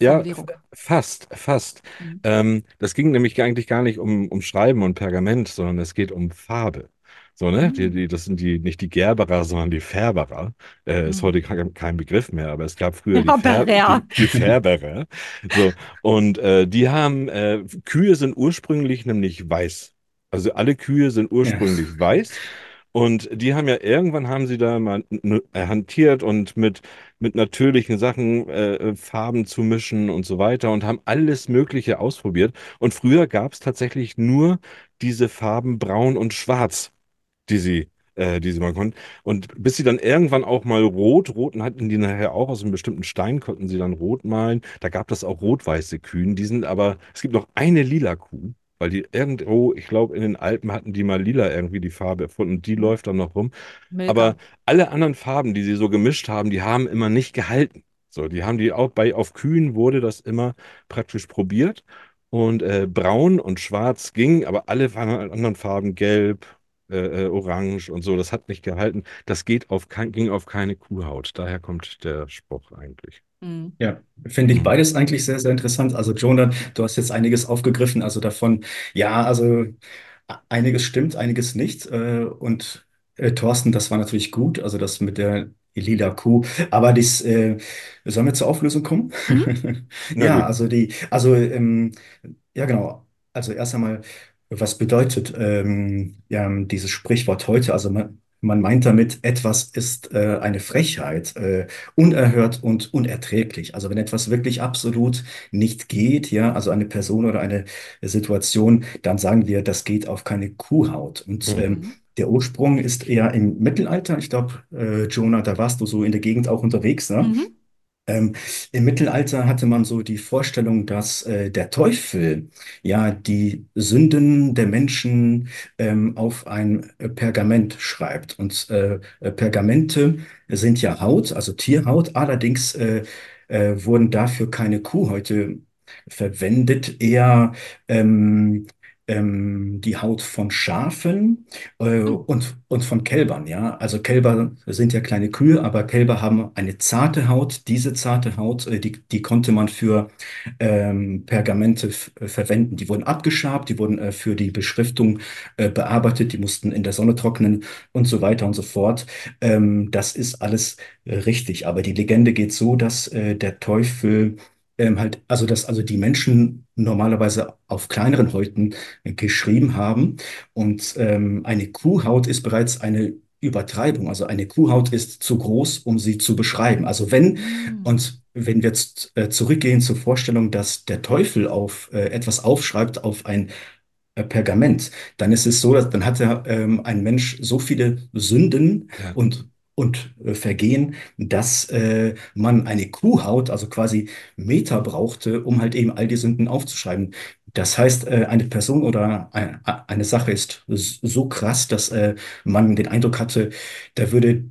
A: Ja,
B: Formulierung.
A: f- fast, fast.
B: Mhm.
A: Ähm, das ging nämlich eigentlich gar nicht um, um Schreiben und Pergament, sondern es geht um Farbe. So, ne? Die,
B: Mhm.
A: die, das sind die, nicht die Gerberer, sondern die Färberer. Äh, ist
B: Mhm.
A: heute kein, kein Begriff mehr, aber es gab früher die, Fär
B: Färberer.
A: die, die Färberer. So, und äh, die haben, äh, Kühe sind ursprünglich nämlich weiß. Also alle Kühe sind ursprünglich weiß. Und die haben ja irgendwann haben sie da mal hantiert und mit, mit natürlichen Sachen äh, äh, Farben zu mischen und so weiter und haben alles Mögliche ausprobiert. Und früher gab es tatsächlich nur diese Farben Braun und Schwarz, die sie, äh, die sie machen konnten. Und bis sie dann irgendwann auch mal rot, roten hatten die nachher auch aus einem bestimmten Stein, konnten sie dann rot malen. Da gab es auch rot-weiße Kühen. Die sind aber, es gibt noch eine lila Kuh. Weil die irgendwo, ich glaube, in den Alpen hatten die mal lila irgendwie die Farbe erfunden. Die läuft dann noch rum.
B: Milka.
A: Aber alle anderen Farben, die sie so gemischt haben, die haben immer nicht gehalten. So, die haben die auch bei, auf Kühen wurde das immer praktisch probiert. Und äh, braun und schwarz ging, aber alle fa- anderen Farben, gelb, äh, äh, orange und so, das hat nicht gehalten. Das geht auf kein, ging auf keine Kuhhaut. Daher kommt der Spruch eigentlich.
B: Mhm.
E: Ja, finde ich
A: Mhm.
E: beides eigentlich sehr, sehr interessant. Also, Jonah, du hast jetzt einiges aufgegriffen. Also davon, ja, also einiges stimmt, einiges nicht. Äh, und äh, Thorsten, das war natürlich gut. Also das mit der lila Kuh. Aber dies, äh, sollen wir zur Auflösung kommen?
A: Na
E: Ja, also die, also ähm, ja, genau. Also erst einmal, was bedeutet ähm, ja, dieses Sprichwort heute? Also man, man meint damit, etwas ist äh, eine Frechheit, äh, unerhört und unerträglich. Also wenn etwas wirklich absolut nicht geht, ja, also eine Person oder eine Situation, dann sagen wir, das geht auf keine Kuhhaut. Und
A: Mhm.
E: ähm, der Ursprung ist eher im Mittelalter. Ich glaube, äh, Jonah, da warst du so in der Gegend auch unterwegs, ne?
B: Mhm.
E: Ähm, im Mittelalter hatte man so die Vorstellung, dass äh, der Teufel ja die Sünden der Menschen ähm, auf ein äh, Pergament schreibt. Und äh, äh, Pergamente sind ja Haut, also Tierhaut. Allerdings äh, äh, wurden dafür keine Kuhhäute verwendet, eher ähm, ähm, die Haut von Schafen äh,
B: Oh.
E: und, und von Kälbern, ja. Also Kälber sind ja kleine Kühe, aber Kälber haben eine zarte Haut. Diese zarte Haut, äh, die, die konnte man für ähm, Pergamente f- äh, verwenden. Die wurden abgeschabt, die wurden äh, für die Beschriftung äh, bearbeitet, die mussten in der Sonne trocknen und so weiter und so fort. Ähm, das ist alles äh, richtig. Aber die Legende geht so, dass äh, der Teufel ähm, halt, also dass also die Menschen normalerweise auf kleineren Häuten äh, geschrieben haben. Und ähm, eine Kuhhaut ist bereits eine Übertreibung. Also eine Kuhhaut ist zu groß, um sie zu beschreiben. Also wenn,
B: Mhm.
E: und wenn wir jetzt äh, zurückgehen zur Vorstellung, dass der Teufel auf äh, etwas aufschreibt, auf ein äh, Pergament, dann ist es so, dass dann hat er, ähm, ein Mensch so viele Sünden
A: Ja.
E: und, und äh, Vergehen, dass äh, man eine Kuhhaut, also quasi Meter brauchte, um halt eben all die Sünden aufzuschreiben. Das heißt, äh, eine Person oder ein, eine Sache ist so krass, dass äh, man den Eindruck hatte, da würde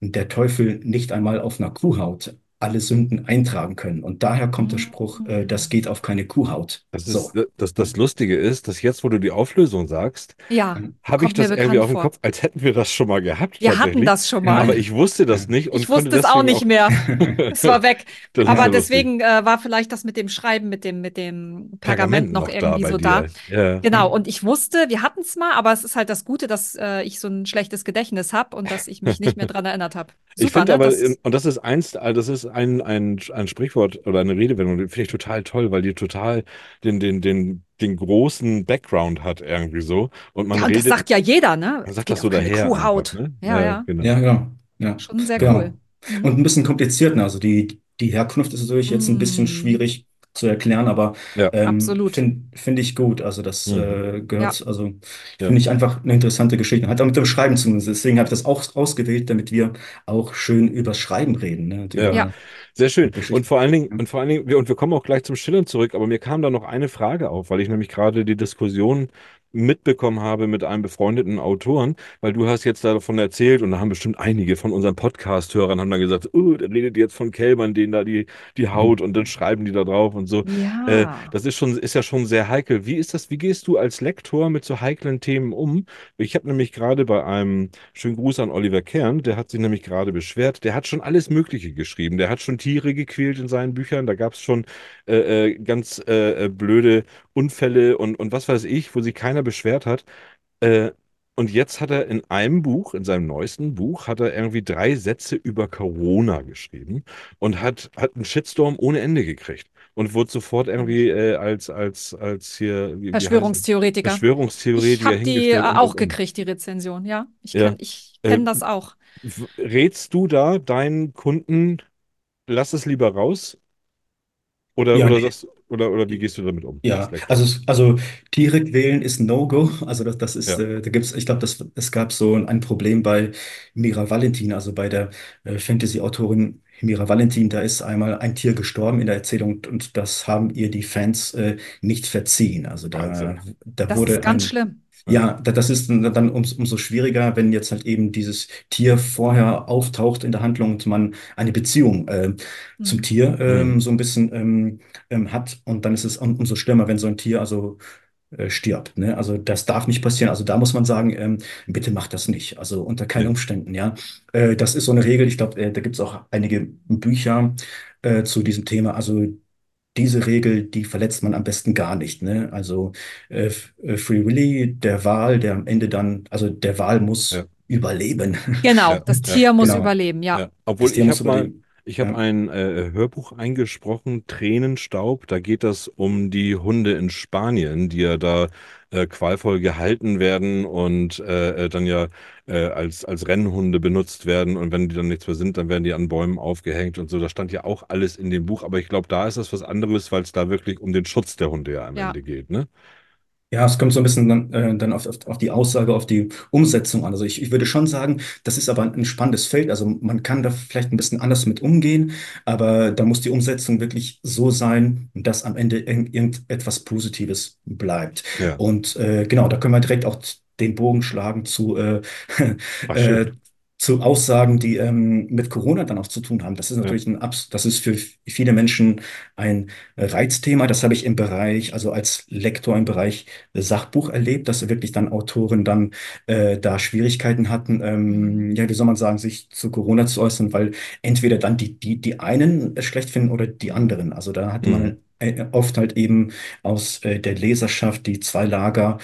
E: der Teufel nicht einmal auf einer Kuhhaut alle Sünden eintragen können. Und daher kommt der Spruch, äh, das geht auf keine Kuhhaut.
A: Das
E: So.
A: ist, das, das Lustige ist, dass jetzt, wo du die Auflösung sagst,
B: Ja,
A: habe ich das irgendwie auf dem. Kopf, als hätten wir das schon mal gehabt,
B: Wir hatten das schon mal.
A: Aber ich wusste das nicht und
B: Ich wusste es auch nicht mehr. Es war weg.
A: Das ist
B: Aber deswegen äh, war vielleicht das mit dem Schreiben, mit dem, mit dem Pergament noch
A: da
B: irgendwie
A: bei
B: so da.
A: Ja.
B: Genau, und ich wusste, wir hatten es mal, aber es ist halt das Gute, dass äh, ich so ein schlechtes Gedächtnis habe und dass ich mich nicht mehr dran erinnert habe.
A: Ich
B: Super,
A: finde
B: ne?
A: aber,
B: Das,
A: und das ist eins, äh, das ist ein, ein, ein Sprichwort oder eine Redewendung, die finde ich total toll, weil die total den, den, den, den großen Background hat irgendwie so. Und man
B: ja, und das
A: redet,
B: sagt ja jeder, ne?
A: man sagt das so daher.
B: Kuhhaut.
A: Einfach, ne?
B: Ja, ja.
A: Genau.
E: Ja, genau. Ja.
B: Schon sehr
E: Genau.
B: cool. Mhm.
E: Und ein bisschen kompliziert. ne? Also die, die Herkunft ist natürlich jetzt ein bisschen
B: Mm.
E: schwierig zu erklären, aber
A: Ja.
E: ähm,
B: Absolut.
E: finde find ich gut. Also das
A: Mhm.
E: äh, gehört, also
A: Ja.
E: finde ich einfach eine interessante Geschichte. Hat auch mit dem Schreiben zu tun. Deswegen habe ich das auch ausgewählt, damit wir auch schön übers Schreiben reden. Ne?
A: Ja.
E: über-
B: Ja.
A: Sehr schön. Und vor allen Dingen, und vor allen Dingen, wir, und wir kommen auch gleich zum Schillern zurück, aber mir kam da noch eine Frage auf, weil ich nämlich gerade die Diskussion mitbekommen habe mit einem befreundeten Autoren, weil du hast jetzt davon erzählt und da haben bestimmt einige von unseren Podcast-Hörern haben dann gesagt, oh, der redet jetzt von Kälbern, denen da die, die Haut und dann schreiben die da drauf und so. Äh,
B: Ja.
A: das ist schon, ist ja schon sehr heikel. Wie ist das, wie gehst du als Lektor mit so heiklen Themen um? Ich habe nämlich gerade bei einem, schönen Gruß an Oliver Kern, der hat sich nämlich gerade beschwert, der hat schon alles Mögliche geschrieben. Der hat schon Tiere gequält in seinen Büchern, da gab es schon äh, äh, ganz äh, äh, blöde Unfälle und, und was weiß ich, wo sich keiner beschwert hat. Äh, und jetzt hat er in einem Buch, in seinem neuesten Buch, hat er irgendwie drei Sätze über Corona geschrieben und hat, hat einen Shitstorm ohne Ende gekriegt. Und wurde sofort irgendwie äh, als, als, als hier, wie, es?
B: Verschwörungstheoretiker. Ich
A: Verschwörungstheoretiker
B: habe die auch
A: und,
B: gekriegt, die Rezension, ja. Ich
A: Ja.
B: kenn, ich
A: Äh,
B: das auch.
A: rätst du da deinen Kunden, lass es lieber raus? Oder,
E: Ja,
A: oder
E: nee.
A: sagst, oder, oder wie gehst du damit um
E: Ja, also, also Tiere quälen ist ein No-Go. Also das, das ist,
A: Ja.
E: äh, da gibt's, ich glaube, das, es gab so ein Problem bei Mira Valentin, also bei der äh, Fantasy-Autorin Mira Valentin, da ist einmal ein Tier gestorben in der Erzählung und, und das haben ihr die Fans äh, nicht verziehen. Also da,
A: Wahnsinn.
E: da
B: Das
E: wurde
B: ist ganz
E: ein,
B: schlimm.
E: Ja, da- das ist dann dann ums, umso schwieriger, wenn jetzt halt eben dieses Tier vorher auftaucht in der Handlung und man eine Beziehung äh, zum
B: Hm.
E: Tier ähm,
A: Mhm.
E: so ein bisschen ähm, ähm, hat. Und dann ist es um, umso schlimmer, wenn so ein Tier also äh, stirbt. Ne? Also das darf nicht passieren. Also da muss man sagen, ähm, bitte macht das nicht. Also unter keinen
A: Ja.
E: Umständen, ja. Äh, das ist so eine Regel. Ich glaube, äh, da gibt es auch einige Bücher äh, zu diesem Thema. Also diese Regel, die verletzt man am besten gar nicht. Ne? Also äh, äh, Free Willy, der Wal, der am Ende dann, also der Wal muss
A: Ja.
E: überleben.
B: Genau,
A: Ja,
B: das
A: ja,
B: Tier muss
E: genau.
B: überleben, ja.
A: Ja, obwohl
E: Das Tier
A: ich
E: muss
A: habe mal,
E: überleben.
A: Ich habe
E: Ja.
A: ein äh, Hörbuch eingesprochen, Tränenstaub. Da geht es um die Hunde in Spanien, die ja da äh, qualvoll gehalten werden und äh, äh, dann ja äh, als, als Rennhunde benutzt werden. Und wenn die dann nichts mehr sind, dann werden die an Bäumen aufgehängt und so. Das stand ja auch alles in dem Buch. Aber ich glaube, da ist das was anderes, weil es da wirklich um den Schutz der Hunde ja am
B: Ja.
A: Ende geht, ne?
E: Ja, es kommt so ein bisschen dann, äh, dann auf, auf, auf die Aussage, auf die Umsetzung an. Also ich, ich würde schon sagen, das ist aber ein spannendes Feld. Also man kann da vielleicht ein bisschen anders mit umgehen, aber da muss die Umsetzung wirklich so sein, dass am Ende irgend, irgendetwas Positives bleibt.
A: Ja.
E: Und äh, genau, da können wir direkt auch den Bogen schlagen zu, äh, äh. Zu Aussagen, die ähm, mit Corona dann auch zu tun haben. Das ist
A: Ja.
E: natürlich ein, Abs das ist für viele Menschen ein Reizthema. Das habe ich im Bereich, also als Lektor im Bereich Sachbuch erlebt, dass wirklich dann Autoren dann äh, da Schwierigkeiten hatten, ähm, ja, wie soll man sagen, sich zu Corona zu äußern, weil entweder dann die, die, die einen es schlecht finden oder die anderen. Also da hatte
A: Mhm.
E: man äh, oft halt eben aus äh, der Leserschaft die zwei Lager.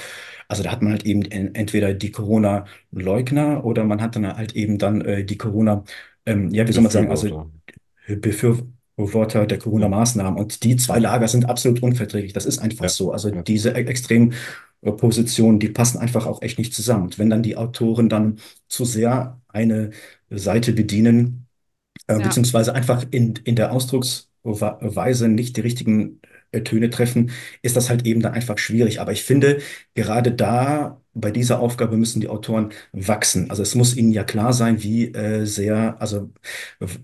E: Also da hat man halt eben en- entweder die Corona-Leugner oder man hat dann halt eben dann äh, die Corona, ähm, ja, wie soll man sagen, also
A: Befürworter.
E: Befürworter der Corona-Maßnahmen. Und die zwei Lager sind absolut unverträglich. Das ist einfach
A: Ja,
E: so. Also
A: ja.
E: diese e- extremen äh, Positionen, die passen einfach auch echt nicht zusammen. Und wenn dann die Autoren dann zu sehr eine Seite bedienen, äh,
B: Ja.
E: beziehungsweise einfach in, in der Ausdrucksweise nicht die richtigen Töne treffen, ist das halt eben dann einfach schwierig. Aber ich finde, gerade da, bei dieser Aufgabe müssen die Autoren wachsen. Also es muss ihnen ja klar sein, wie äh, sehr, also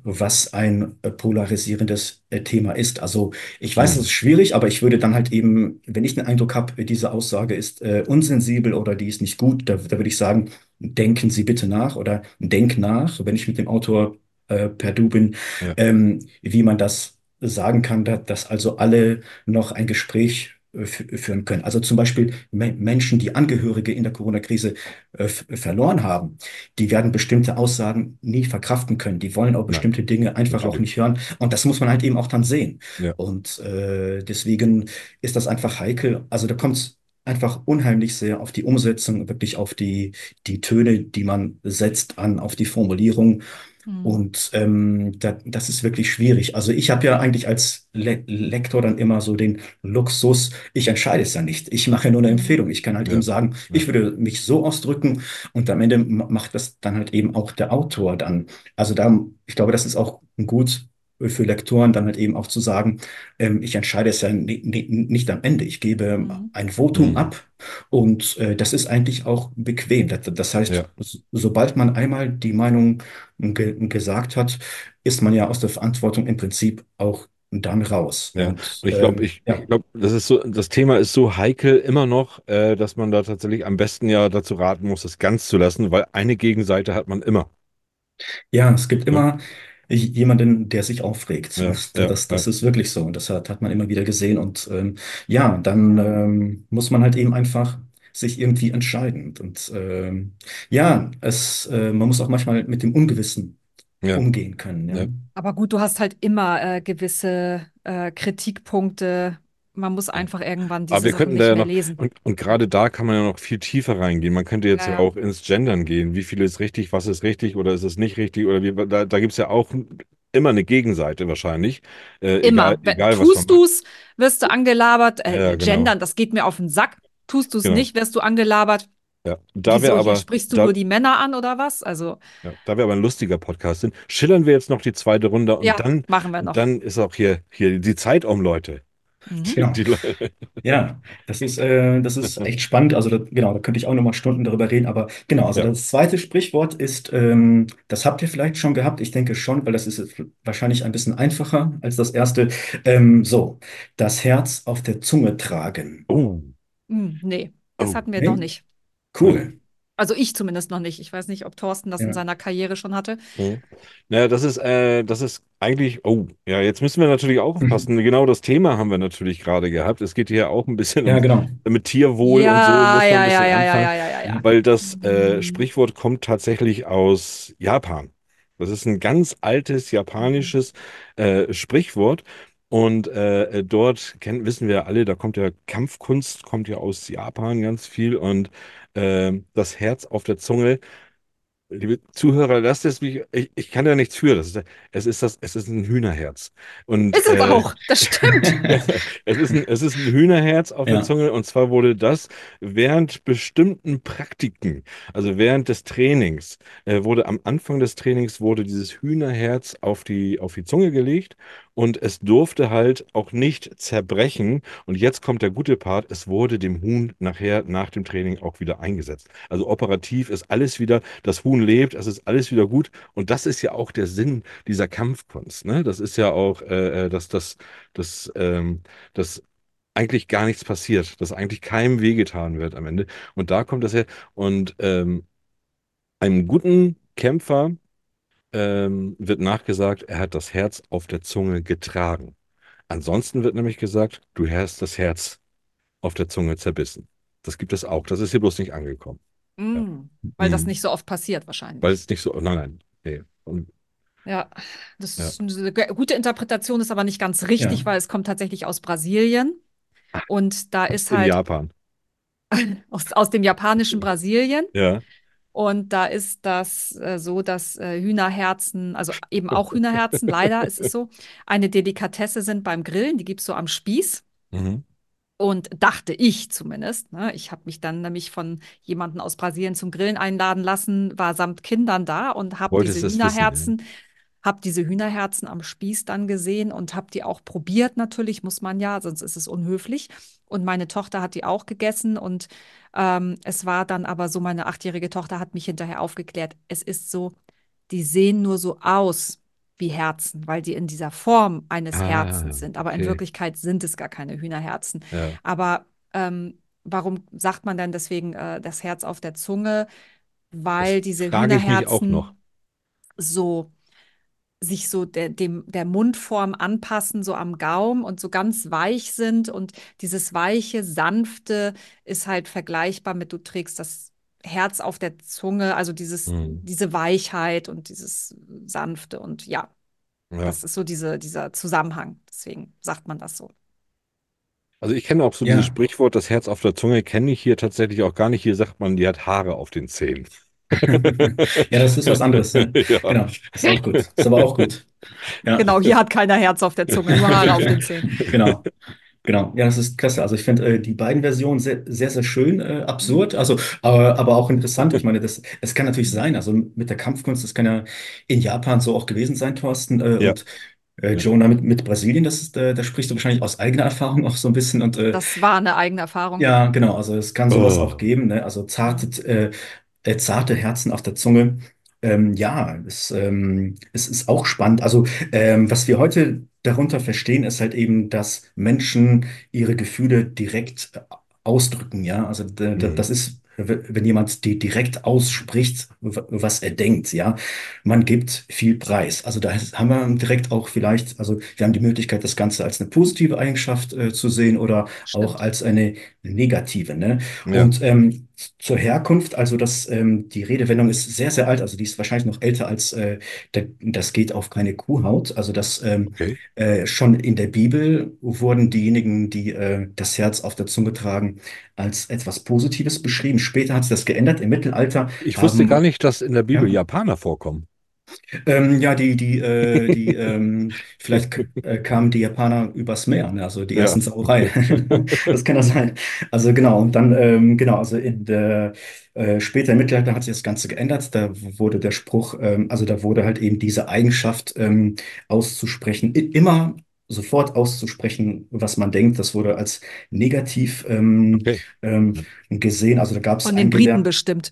E: was ein äh, polarisierendes äh, Thema ist. Also ich weiß,
A: Mhm.
E: es ist schwierig, aber ich würde dann halt eben, wenn ich den Eindruck habe, diese Aussage ist äh, unsensibel oder die ist nicht gut, da, da würde ich sagen, denken Sie bitte nach oder denk nach, wenn ich mit dem Autor äh, per Du bin,
A: Ja.
E: ähm, wie man das sagen kann, da, dass also alle noch ein Gespräch äh, fü- führen können. Also zum Beispiel Me Menschen, die Angehörige in der Corona-Krise äh, verloren haben, die werden bestimmte Aussagen nie verkraften können. Die wollen auch
A: Nein,
E: bestimmte Dinge einfach auch
A: natürlich.
E: nicht hören. Und das muss man halt eben auch dann sehen.
A: Ja.
E: Und äh, deswegen ist das einfach heikel. Also da kommt es einfach unheimlich sehr auf die Umsetzung, wirklich auf die, die Töne, die man setzt an, auf die Formulierung.
B: Hm.
E: Und ähm, da, das ist wirklich schwierig. Also ich habe ja eigentlich als Le Lektor dann immer so den Luxus, ich entscheide es ja nicht. Ich mache nur eine. Empfehlung. Ich kann halt
A: Ja.
E: eben sagen,
A: Ja.
E: ich würde mich so ausdrücken und am Ende ma- macht das dann halt eben auch der Autor dann. Also da, ich glaube, das ist auch gut für Lektoren dann halt eben auch zu sagen, ähm, ich entscheide es ja ni- ni- nicht am Ende. Ich gebe
B: Hm.
E: ein Votum
A: Mhm.
E: ab und äh, das ist eigentlich auch bequem. Das, das heißt,
A: Ja.
E: so- sobald man einmal die Meinung ge gesagt hat, ist man ja aus der Verantwortung im Prinzip auch dann raus.
A: Ja,
E: Und
A: ich glaube,
E: ähm,
A: ich, ich
E: ja,
A: glaube, das ist so, das Thema ist so heikel immer noch, äh, dass man da tatsächlich am besten ja dazu raten muss, es ganz zu lassen, weil eine Gegenseite hat man immer.
E: ja, es gibt immer jemanden, der sich aufregt.
A: Ja,
E: Das,
A: ja,
E: das,
A: ja,
E: das ist wirklich so. Und das hat, hat man immer wieder gesehen. Und ähm, ja, dann ähm, muss man halt eben einfach sich irgendwie entscheiden. Und ähm, ja, es, äh, man muss auch manchmal mit dem Ungewissen
A: ja,
E: umgehen können. Ja,
A: ja.
B: Aber gut, du hast halt immer äh, gewisse äh, Kritikpunkte. Man muss einfach irgendwann
A: Aber
B: diese
A: wir
B: Sachen
A: könnten da ja
B: mehr
A: noch,
B: lesen.
A: und, und gerade da kann man ja noch viel tiefer reingehen. Man könnte jetzt
B: Ja,
A: ja
B: ja.
A: auch ins Gendern gehen. Wie viel ist richtig, was ist richtig oder ist es nicht richtig? Oder wie, da, da gibt es ja auch immer eine Gegenseite wahrscheinlich. Äh, egal,
B: Immer.
A: Egal man
B: tust
A: macht.
B: du's, wirst du angelabert.
A: Ja,
B: Äh,
A: genau.
B: gendern, das geht mir auf den Sack. Tust du's
A: Genau.
B: nicht, wirst du angelabert.
A: Ja. Da
B: Wieso,
A: aber,
B: sprichst du
A: da,
B: nur die Männer an oder was? Also,
A: ja, da wir aber ein lustiger Podcast sind, schillern wir jetzt noch die zweite Runde und
B: ja,
A: dann,
B: machen wir noch.
A: dann ist auch hier, hier die Zeit um, Leute.
B: Mhm.
A: Die,
E: genau. Ja, das ist, äh, das ist echt spannend. Also da, genau, da könnte ich auch noch mal Stunden darüber reden. Aber genau, also
A: ja.
E: das zweite Sprichwort ist, ähm, das habt ihr vielleicht schon gehabt. Ich denke schon, weil das ist wahrscheinlich ein bisschen einfacher als das erste. Ähm, so, das Herz auf der Zunge tragen.
A: Oh,
B: Hm, nee, das
A: oh.
B: hatten wir noch
E: Nee?
B: nicht.
E: Cool.
B: Also ich zumindest noch nicht. Ich weiß nicht, ob Thorsten das in
E: Ja.
B: seiner Karriere schon hatte.
A: Hm. Naja, das ist, äh, das ist eigentlich, oh, ja, jetzt müssen wir natürlich auch aufpassen. Genau das Thema haben wir natürlich gerade gehabt. Es geht hier auch ein bisschen
E: Ja,
A: um,
E: genau.
A: mit Tierwohl und so muss
B: Ja,
A: man ein
B: ja,
A: bisschen
B: ja, ja, ja,
A: anfangen,
B: ja, ja, ja, ja.
A: weil das äh,
B: Mhm.
A: Sprichwort kommt tatsächlich aus Japan. Das ist ein ganz altes japanisches äh, Sprichwort. Und äh, dort kennen, wissen wir alle, da kommt ja Kampfkunst, kommt ja aus Japan ganz viel und äh, das Herz auf der Zunge Liebe Zuhörer, lasst es mich, ich, ich kann da nichts für. Das ist, es ist das, es ist ein Hühnerherz. Und
B: Ist es
A: äh,
B: auch, das stimmt.
A: es ist ein, es ist ein Hühnerherz auf der
E: Ja.
A: Zunge. Und zwar wurde das während bestimmten Praktiken, also während des Trainings, äh, wurde am Anfang des Trainings wurde dieses Hühnerherz auf die, auf die Zunge gelegt und es durfte halt auch nicht zerbrechen. Und jetzt kommt der gute Part, es wurde dem Huhn nachher nach dem Training auch wieder eingesetzt. Also operativ ist alles wieder, das Huhn lebt, es ist alles wieder gut. Und das ist ja auch der Sinn dieser Kampfkunst. Ne? Das ist ja auch, äh, äh, dass das, das, ähm, das eigentlich gar nichts passiert, dass eigentlich keinem wehgetan wird am Ende. Und da kommt das her. Und ähm, einem guten Kämpfer ähm, wird nachgesagt, er hat das Herz auf der Zunge getragen. Ansonsten wird nämlich gesagt, du hast das Herz auf der Zunge zerbissen. Das gibt es auch. Das ist hier bloß nicht angekommen.
B: Mm, weil das
E: Mhm.
B: nicht so oft passiert wahrscheinlich.
A: Weil es nicht so, nein, nein, nee. Und,
B: Ja, das
A: Ja.
B: ist eine gute Interpretation, ist aber nicht ganz richtig,
E: Ja.
B: weil es kommt tatsächlich aus Brasilien. Und da ist
A: in
B: halt
A: Japan.
B: aus, aus dem japanischen Brasilien.
A: Ja.
B: Und da ist das äh, so, dass äh, Hühnerherzen, also eben auch Hühnerherzen, leider ist es so, eine Delikatesse sind beim Grillen. Die gibt es so am Spieß.
A: Mhm.
B: Und dachte ich zumindest. Ne? Ich habe mich dann nämlich von jemandem aus Brasilien zum Grillen einladen lassen, war samt Kindern da und habe diese
A: es wissen, ja.
B: Hühnerherzen, habe diese Hühnerherzen am Spieß dann gesehen und habe die auch probiert. Natürlich muss man ja, sonst ist es unhöflich. Und meine Tochter hat die auch gegessen und ähm, es war dann aber so, meine achtjährige Tochter hat mich hinterher aufgeklärt. Es ist so, die sehen nur so aus wie Herzen, weil die in dieser Form eines
A: Ah,
B: Herzens sind. Aber in
A: okay.
B: Wirklichkeit sind es gar keine Hühnerherzen.
A: Ja.
B: Aber ähm, warum sagt man dann deswegen äh, das Herz auf der Zunge? Weil
A: Das
B: diese
A: mich auch
B: Hühnerherzen
A: noch.
B: so sich so der, dem, der Mundform anpassen, so am Gaumen und so ganz weich sind. Und dieses weiche, sanfte ist halt vergleichbar mit, du trägst das Herz auf der Zunge, also dieses,
A: Mhm.
B: diese Weichheit und dieses Sanfte und ja,
A: Ja.
B: das ist so diese, dieser Zusammenhang. Deswegen sagt man das so.
A: Also ich kenne auch so
E: Ja.
A: dieses Sprichwort, das Herz auf der Zunge, kenne ich hier tatsächlich auch gar nicht. Hier sagt man, die hat Haare auf den Zähnen.
E: Ja, das ist was anderes. Ne?
A: Ja.
E: Genau, ist auch gut. Ist aber auch gut. Ja.
B: Genau, hier hat keiner Herz auf der Zunge, nur Haare auf den Zähnen.
E: Genau. Genau, ja, das ist klasse. Also ich finde äh, die beiden Versionen sehr, sehr, sehr schön, äh, absurd, also aber, aber auch interessant. Ich meine, das, es kann natürlich sein, also mit der Kampfkunst, das kann ja in Japan so auch gewesen sein, Thorsten. Äh,
A: Ja.
E: Und äh, Jonah mit, mit Brasilien, das ist, äh, da sprichst du wahrscheinlich aus eigener Erfahrung auch so ein bisschen. Und äh,
B: Das war eine eigene Erfahrung.
E: ja, genau, also es kann sowas
A: Oh.
E: auch geben, ne? Also zarte, äh, äh, zarte Herzen auf der Zunge. Ähm, ja, es, ähm, es ist auch spannend. Also, ähm, was wir heute darunter verstehen, ist halt eben, dass Menschen ihre Gefühle direkt äh, ausdrücken, ja. Also d- d-
A: Mhm.
E: das ist, wenn jemand die direkt ausspricht, w- was er denkt, ja. Man gibt viel Preis. Also da haben wir direkt auch vielleicht, also wir haben die Möglichkeit, das Ganze als eine positive Eigenschaft äh, zu sehen oder auch
B: Stimmt.
E: als eine negative, ne?
A: Ja.
E: Und ähm, zur Herkunft, also das, ähm, die Redewendung ist sehr, sehr alt, also die ist wahrscheinlich noch älter als äh, der, das geht auf keine Kuhhaut. Also das ähm,
A: Okay.
E: äh, schon in der Bibel wurden diejenigen, die äh, das Herz auf der Zunge tragen, als etwas Positives beschrieben. Später hat sich das geändert. Im Mittelalter
A: Ich wusste
E: haben-
A: gar nicht, dass in der Bibel
E: Ja.
A: Japaner vorkommen.
E: Ähm, ja, die, die, äh, die, ähm, vielleicht äh, kamen die Japaner übers Meer, ne? Also die
A: Ja.
E: ersten Samurai. Das kann das sein. Also genau, und dann, ähm, genau, also in der, äh, später im Mittelalter hat sich das Ganze geändert. Da wurde der Spruch, ähm, also da wurde halt eben diese Eigenschaft ähm, auszusprechen, immer sofort auszusprechen, was man denkt. Das wurde als negativ ähm,
A: Okay.
E: ähm, gesehen. Also da gab es
B: Von den Briten bestimmt.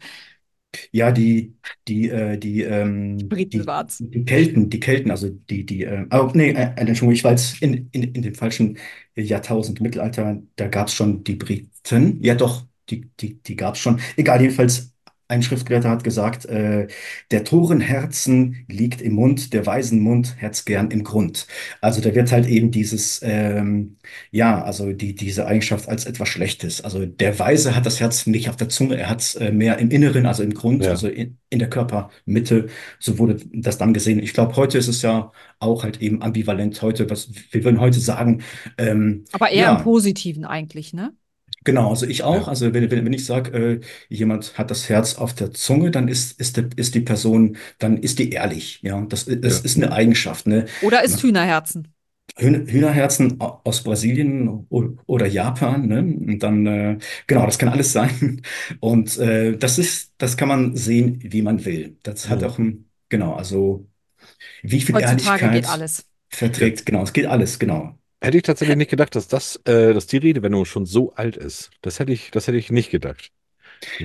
E: Ja, die, die, äh, die, ähm,
B: Briten
E: die, die Kelten, die Kelten, also die, die, äh, oh, nee, äh, Entschuldigung, ich war jetzt in, in, in dem falschen Jahrtausend, Mittelalter, da gab es schon die Briten. Ja, doch, die, die, die gab es schon. Egal, jedenfalls, ein Schriftgelehrter hat gesagt, äh, der Toren Herzen liegt im Mund, der weisen Mund Herz gern im Grund. Also da wird halt eben dieses, ähm, ja, also die, diese Eigenschaft als etwas Schlechtes. Also der Weise hat das Herz nicht auf der Zunge, er hat es äh, mehr im Inneren, also im Grund,
A: Ja.
E: also in, in der Körpermitte. So wurde das dann gesehen. Ich glaube, heute ist es ja auch halt eben ambivalent. Heute, was wir würden heute sagen, ähm,
B: Aber eher
E: Ja.
B: im Positiven eigentlich, ne?
E: Genau, also ich auch.
A: Ja.
E: Also wenn, wenn, wenn ich sage, äh, jemand hat das Herz auf der Zunge, dann ist, ist, der, ist die Person, dann ist die ehrlich. Ja, das, das
A: Ja.
E: ist eine Eigenschaft. Ne?
B: Oder ist Hühnerherzen.
E: Hühn- Hühnerherzen au- aus Brasilien oder Japan, ne? Und dann, äh, genau, das kann alles sein. Und äh, das ist, das kann man sehen, wie man will. Das hat auch ein, genau, also wie viel
B: Heutzutage
E: Ehrlichkeit
B: geht alles.
E: verträgt, genau, es geht alles, genau.
A: Hätte ich tatsächlich nicht gedacht, dass das, äh, dass die Redewendung schon so alt ist. Das hätte ich, das hätte ich nicht gedacht.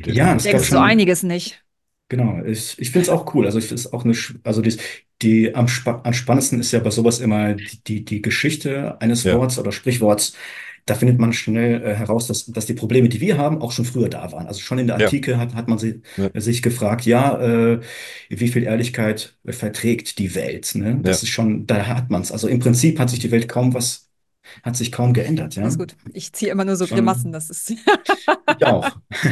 E: Ja, es gab
B: Denkst du
E: schon-
B: einiges nicht?
E: Genau, ich, ich finde es auch cool. Also ich finde es auch eine, also die, die am, spa am spannendsten ist ja bei sowas immer die, die, die Geschichte eines
A: Ja.
E: Worts oder Sprichworts. Da findet man schnell äh, heraus, dass, dass die Probleme, die wir haben, auch schon früher da waren. Also schon in der
A: Ja.
E: Antike hat, hat man sie,
A: Ja.
E: sich gefragt, ja, äh, wie viel Ehrlichkeit verträgt die Welt? Ne? Das
A: Ja.
E: ist schon, da hat man es. Also im Prinzip hat sich die Welt kaum was, hat sich kaum geändert. Ja?
B: Das ist gut. Ich ziehe immer nur so
E: Schon-
B: Grimassen. Das ist.
E: Ich auch.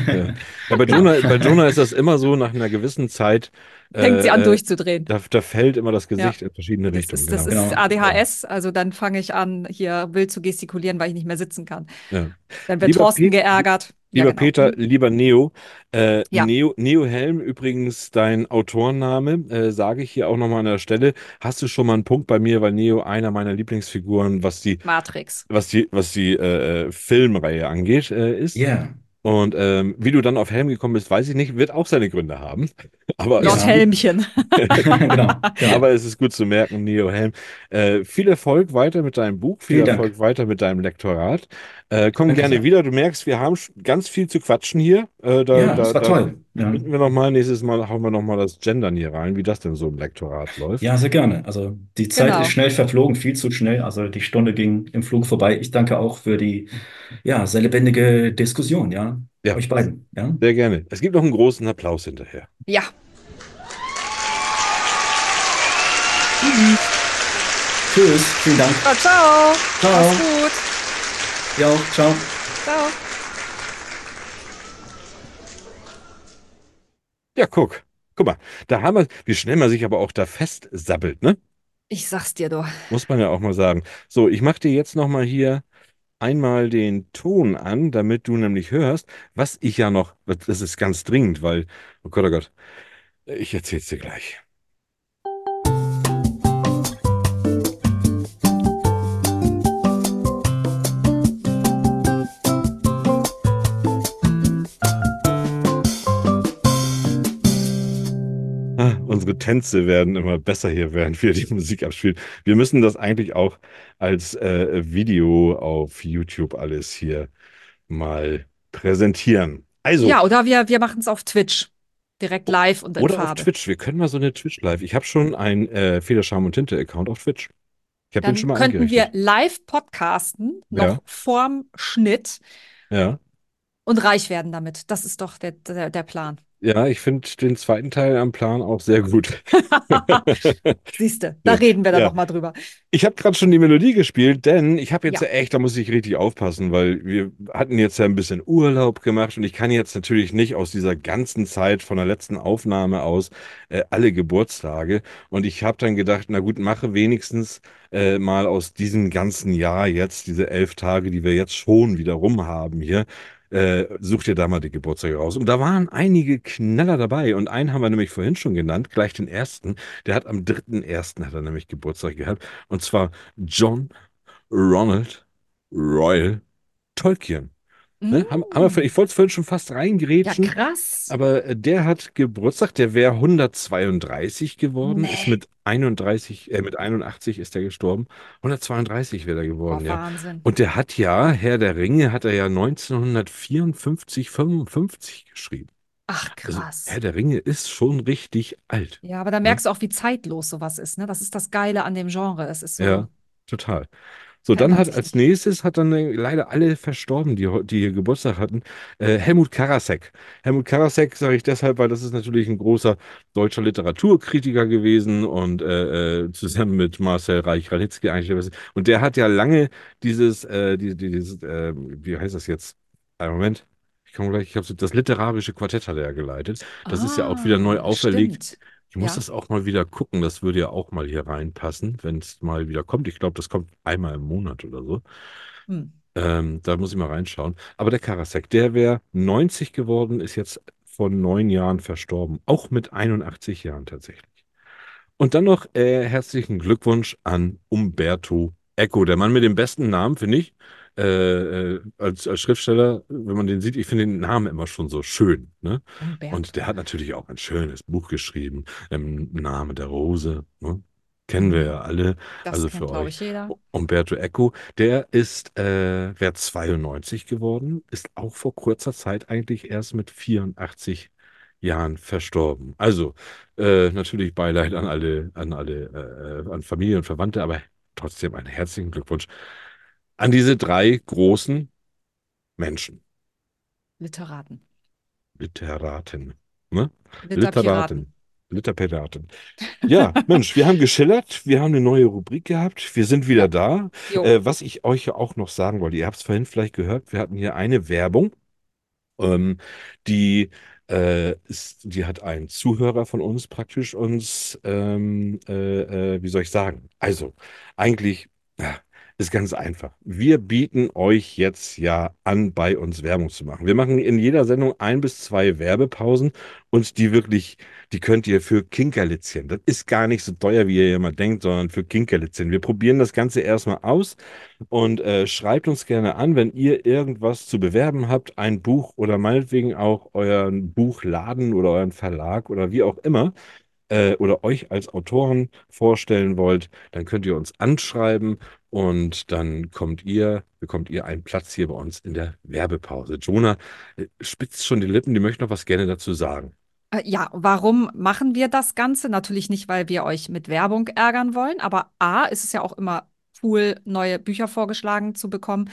A: Ja. Ja, bei Jonah, bei Jonah ist das immer so, nach einer gewissen Zeit
B: Fängt sie an
A: äh,
B: durchzudrehen.
A: Da, da fällt immer das Gesicht in verschiedene
B: Das
A: Richtungen.
B: ist, das
A: genau.
B: ist. ADHS, also dann fange ich an, hier wild zu gestikulieren, weil ich nicht mehr sitzen kann.
A: Ja.
B: Dann wird
A: Lieber
B: Thorsten
A: Pete-
B: geärgert. Ja,
A: Lieber
B: genau.
A: Peter, lieber Neo, äh,
B: Ja.
A: Neo, Neo Helm, übrigens dein Autorenname, äh, sage ich hier auch nochmal an der Stelle. Hast du schon mal einen Punkt bei mir, weil Neo einer meiner Lieblingsfiguren, was die,
B: Matrix.
A: was die, was die äh, äh, Filmreihe angeht, äh, ist.
E: Ja.
A: Und ähm, wie du dann auf Helm gekommen bist, weiß ich nicht, wird auch seine Gründe haben. Aber,
E: Ja.
B: Lord Helmchen.
E: genau. genau.
A: aber es ist gut zu merken, Neo Helm. Äh, viel Erfolg weiter mit deinem Buch, viel
E: Vielen Dank.
A: Erfolg weiter mit deinem Lektorat. Äh, komm
E: Danke
A: gerne
E: sehr.
A: wieder. Du merkst, wir haben ganz viel zu quatschen hier. Äh, da,
E: Ja,
A: da,
E: das war
A: da
E: toll. Ja.
A: Bitten wir noch mal, nächstes Mal hauen wir noch mal das Gendern hier rein, wie das denn so im Lektorat läuft.
E: Ja, sehr gerne. Also die Zeit
B: Genau.
E: ist schnell verflogen, viel zu schnell. Also die Stunde ging im Flug vorbei. Ich danke auch für die ja, sehr lebendige Diskussion, ja.
A: Ja.
E: Euch beiden, ja.
A: Sehr gerne. Es gibt noch einen großen Applaus hinterher.
B: Ja,
E: Tschüss, vielen Dank.
B: Ja, ciao.
E: Ciao. Ja, ciao.
B: Ciao.
A: Ja, guck. Guck mal, da haben wir, wie schnell man sich aber auch da festsabbelt, ne?
B: Ich sag's dir doch.
A: Muss man ja auch mal sagen. So, ich mache dir jetzt noch mal hier einmal den Ton an, damit du nämlich hörst, was ich ja noch, das ist ganz dringend, weil, oh Gott, oh Gott, ich erzähl's dir gleich. Unsere Tänze werden immer besser hier, während wir die Musik abspielen. Wir müssen das eigentlich auch als äh, Video auf YouTube alles hier mal präsentieren. Also,
B: Ja, oder wir, wir machen es auf Twitch. Direkt live und in
A: oder auf
B: Farbe.
A: Twitch. Wir können mal so eine Twitch live. Ich habe schon einen äh, Federscham und Tinte Account auf Twitch. Ich habe den schon mal
B: könnten wir live podcasten, noch
A: Ja.
B: vorm Schnitt
A: Ja.
B: und reich werden damit. Das ist doch der, der, der Plan.
A: Ja, ich finde den zweiten Teil am Plan auch sehr gut.
B: Siehste, da reden wir dann
A: Ja.
B: noch mal drüber.
A: Ich habe gerade schon die Melodie gespielt, denn ich habe jetzt
B: Ja.
A: ja. echt, da muss ich richtig aufpassen, weil wir hatten jetzt ja ein bisschen Urlaub gemacht und ich kann jetzt natürlich nicht aus dieser ganzen Zeit von der letzten Aufnahme aus äh, alle Geburtstage. Und ich habe dann gedacht, na gut, mache wenigstens äh, mal aus diesem ganzen Jahr jetzt, diese elf Tage, die wir jetzt schon wieder rum haben hier, äh, such dir da mal die Geburtstage raus. Und da waren einige Knaller dabei. Und einen haben wir nämlich vorhin schon genannt, gleich den ersten. Der hat am 3.1. hat er nämlich Geburtstag gehabt. Und zwar John Ronald Royal Tolkien. Ne? Haben, haben wir, ich wollte es vorhin schon fast
B: Mm. Ja,
A: reingrätschen.
B: krass.
A: Aber äh, der hat Geburtstag, der wäre 132 geworden, ist
B: Nee.
A: mit 31, äh, mit 81 ist er gestorben. 132 wäre er geworden, ja.
B: Wahnsinn.
A: Und der hat ja, Herr der Ringe, hat er ja 1954, 55 geschrieben.
B: Ach,
A: Also
B: krass.
A: Herr der Ringe ist schon richtig alt.
B: Ja, aber da merkst du auch, wie zeitlos sowas ist, ne? Das ist das Geile an dem Genre. Es ist so.
A: Ja, total. So, dann hat als nächstes hat dann äh, leider alle verstorben, die, die hier Geburtstag hatten. Äh, Helmut Karasek. Helmut Karasek sage ich deshalb, weil das ist natürlich ein großer deutscher Literaturkritiker gewesen und äh, äh, zusammen mit Marcel Reich-Ranitzky eigentlich. Und der hat ja lange dieses, äh, die- die- dieses äh, wie heißt das jetzt? Einen Moment. Ich komme gleich, ich habe so, das literarische Quartett hat er ja geleitet. Das ist ja auch wieder neu
B: Ah,
A: auferlegt.
B: stimmt.
A: Ich muss
B: Ja.
A: das auch mal wieder gucken. Das würde ja auch mal hier reinpassen, wenn es mal wieder kommt. Ich glaube, das kommt einmal im Monat oder so.
B: Hm.
A: Ähm, da muss ich mal reinschauen. Aber der Karasek, der wäre 90 geworden, ist jetzt vor neun Jahren verstorben. Auch mit 81 Jahren tatsächlich. Und dann noch äh, herzlichen Glückwunsch an Umberto Eco, der Mann mit dem besten Namen, finde ich. Äh, äh, als, als Schriftsteller, wenn man den sieht, ich finde den Namen immer schon so schön. Ne?
B: Umberto.
A: Und der hat natürlich auch ein schönes Buch geschrieben, im Name der Rose. Ne? Kennen wir ja alle.
B: das
A: also
B: kennt,
A: für euch.
B: ich, jeder.
A: Umberto Eco, der ist, äh, wäre 92 geworden, ist auch vor kurzer Zeit eigentlich erst mit 84 Jahren verstorben. Also äh, natürlich Beileid an alle, an alle, äh, an Familie und Verwandte, aber trotzdem einen herzlichen Glückwunsch an diese drei großen Menschen,
B: Literaten.
A: Literaten, ne?
B: Literpiraten.
A: Literpiraten. Ja, Mensch, wir haben geschillert, wir haben eine neue Rubrik gehabt, wir sind wieder da. Äh, was ich euch ja auch noch sagen wollte, ihr habt es vorhin vielleicht gehört, wir hatten hier eine Werbung, ähm, die, äh, ist, die hat ein Zuhörer von uns praktisch uns, ähm, äh, äh, wie soll ich sagen? Also, eigentlich ja, ist ganz einfach. Wir bieten euch jetzt ja an, bei uns Werbung zu machen. Wir machen in jeder Sendung ein bis zwei Werbepausen und die wirklich, die könnt ihr für Kinkerlitzchen. Das ist gar nicht so teuer, wie ihr immer denkt, sondern für Kinkerlitzchen. Wir probieren das Ganze erstmal aus und äh, schreibt uns gerne an, wenn ihr irgendwas zu bewerben habt, ein Buch oder meinetwegen auch euren Buchladen oder euren Verlag oder wie auch immer äh, oder euch als Autoren vorstellen wollt, dann könnt ihr uns anschreiben und dann kommt ihr, bekommt ihr einen Platz hier bei uns in der Werbepause. Jonah äh, spitzt schon die Lippen, die möchte noch was gerne dazu sagen.
B: Äh, Ja, warum machen wir das Ganze? Natürlich nicht, weil wir euch mit Werbung ärgern wollen, aber A, ist es ja auch immer cool, neue Bücher vorgeschlagen zu bekommen.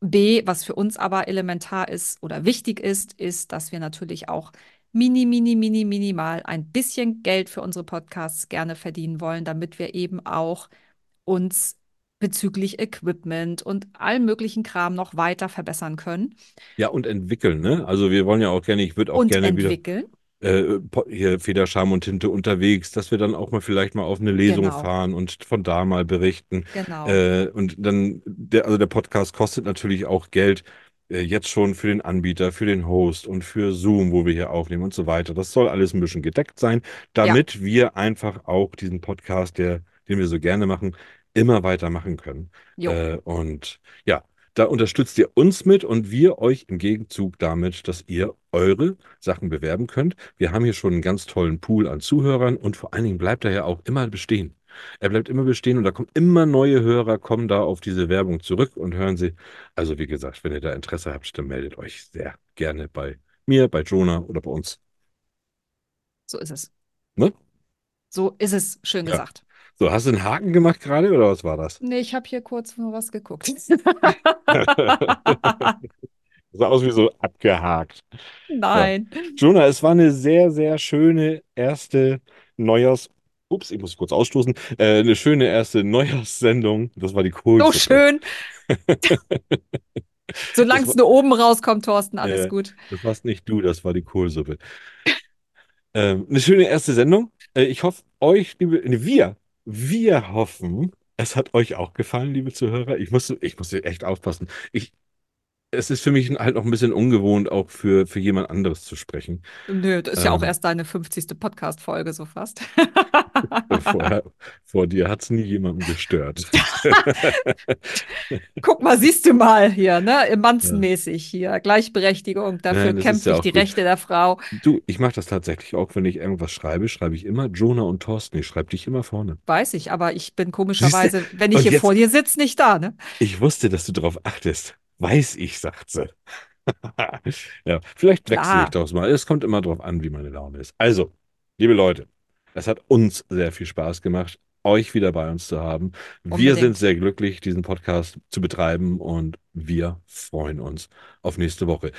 B: B, was für uns aber elementar ist oder wichtig ist, ist, dass wir natürlich auch mini, mini, mini, minimal ein bisschen Geld für unsere Podcasts gerne verdienen wollen, damit wir eben auch uns bezüglich Equipment und allem möglichen Kram noch weiter verbessern können
A: Ja, und entwickeln, ne? Also wir wollen ja auch gerne, ich würde auch
B: und
A: gerne wieder
B: entwickeln.
A: äh, po- hier Federscham und Tinte unterwegs, dass wir dann auch mal vielleicht mal auf eine Lesung
B: Genau.
A: fahren und von da mal berichten.
B: Genau.
A: Äh, und dann, der, also der Podcast kostet natürlich auch Geld, äh, jetzt schon für den Anbieter, für den Host und für Zoom, wo wir hier aufnehmen und so weiter. Das soll alles ein bisschen gedeckt sein, damit wir einfach auch diesen Podcast, der, den wir so gerne machen, immer weiter machen können. Äh, und ja, da unterstützt ihr uns mit und wir euch im Gegenzug damit, dass ihr eure Sachen bewerben könnt. Wir haben hier schon einen ganz tollen Pool an Zuhörern und vor allen Dingen bleibt er ja auch immer bestehen. Er bleibt immer bestehen und da kommen immer neue Hörer, kommen da auf diese Werbung zurück und hören sie. Also wie gesagt, wenn ihr da Interesse habt, dann meldet euch sehr gerne bei mir, bei Jonah oder bei uns.
B: So ist es.
A: Ne?
B: So ist es, schön
A: Ja.
B: gesagt.
A: So, hast du einen Haken gemacht gerade oder was war das?
B: Nee, ich habe hier kurz nur was geguckt.
A: Sah aus wie so abgehakt.
B: Nein.
A: Jonah, es war eine sehr, sehr schöne erste Neujahrs... Ups, ich muss kurz ausstoßen. Äh, eine schöne erste Neujahrssendung. Das war die
B: So
A: Kohlsuppe.
B: schön. Solange
A: Das
B: es nur oben rauskommt, Thorsten, alles
A: Äh,
B: gut.
A: Das warst nicht du, das war die Kohlsuppe. Ähm, eine schöne erste Sendung. Äh, ich hoffe, euch, liebe, wir, wir hoffen, es hat euch auch gefallen, liebe Zuhörer. Ich muss, ich muss echt aufpassen. Ich, es ist für mich halt noch ein bisschen ungewohnt, auch für, für jemand anderes zu sprechen.
B: Nö, das ist ja auch
A: Ähm.
B: erst deine 50. Podcast-Folge, so fast.
A: Vorher, vor dir hat es nie jemanden gestört.
B: Guck mal, siehst du mal hier, ne? Manzenmäßig hier. Gleichberechtigung, dafür
A: Nein,
B: kämpfe
A: ja
B: ich die
A: gut.
B: Rechte der Frau.
A: Du, ich mache das tatsächlich auch, wenn ich irgendwas schreibe, schreibe ich immer Jonah und Thorsten. Ich schreibe dich immer vorne.
B: Weiß ich, aber ich bin komischerweise, wenn ich hier
A: jetzt-
B: vor dir sitze, nicht da, ne?
A: Ich wusste, dass du darauf achtest. Weiß ich, sagt sie. ja, vielleicht wechsle
B: Klar.
A: ich das mal. Es kommt immer drauf an, wie meine Laune ist. Also, liebe Leute, es hat uns sehr viel Spaß gemacht, euch wieder bei uns zu haben. Wir
B: Unbedingt.
A: sind sehr glücklich, diesen Podcast zu betreiben und wir freuen uns auf nächste Woche.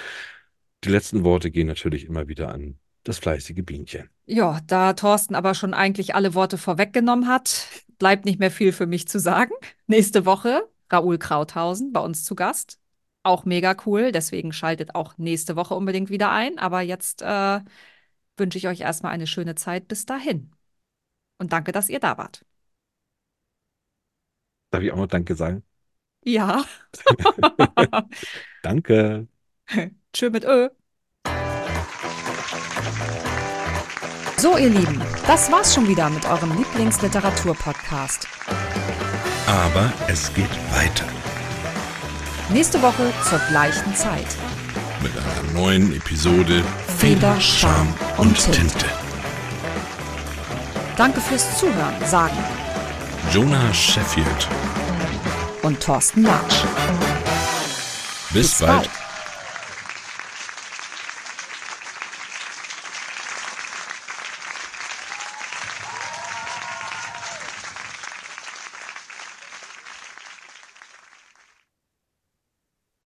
A: Die letzten Worte gehen natürlich immer wieder an das fleißige Bienchen.
B: Ja, da Thorsten aber schon eigentlich alle Worte vorweggenommen hat, bleibt nicht mehr viel für mich zu sagen. Nächste Woche Raoul Krauthausen bei uns zu Gast. Auch mega cool, deswegen schaltet auch nächste Woche unbedingt wieder ein. Aber jetzt äh, wünsche ich euch erstmal eine schöne Zeit bis dahin. Und danke, dass ihr da wart.
A: Darf ich auch noch Danke sagen?
B: Ja.
A: Danke.
B: Tschö mit Ö.
C: So, ihr Lieben, das war's schon wieder mit eurem Lieblingsliteratur-Podcast.
D: Aber es geht weiter
C: Nächste Woche zur gleichen Zeit.
D: mit einer neuen Episode
C: Feder, Charme und Tinte.
D: Tinte.
C: Danke fürs Zuhören, sagen
D: Jonah Sheffield.
C: und Thorsten Latsch.
D: Bis,
C: Bis
D: bald.
C: bald.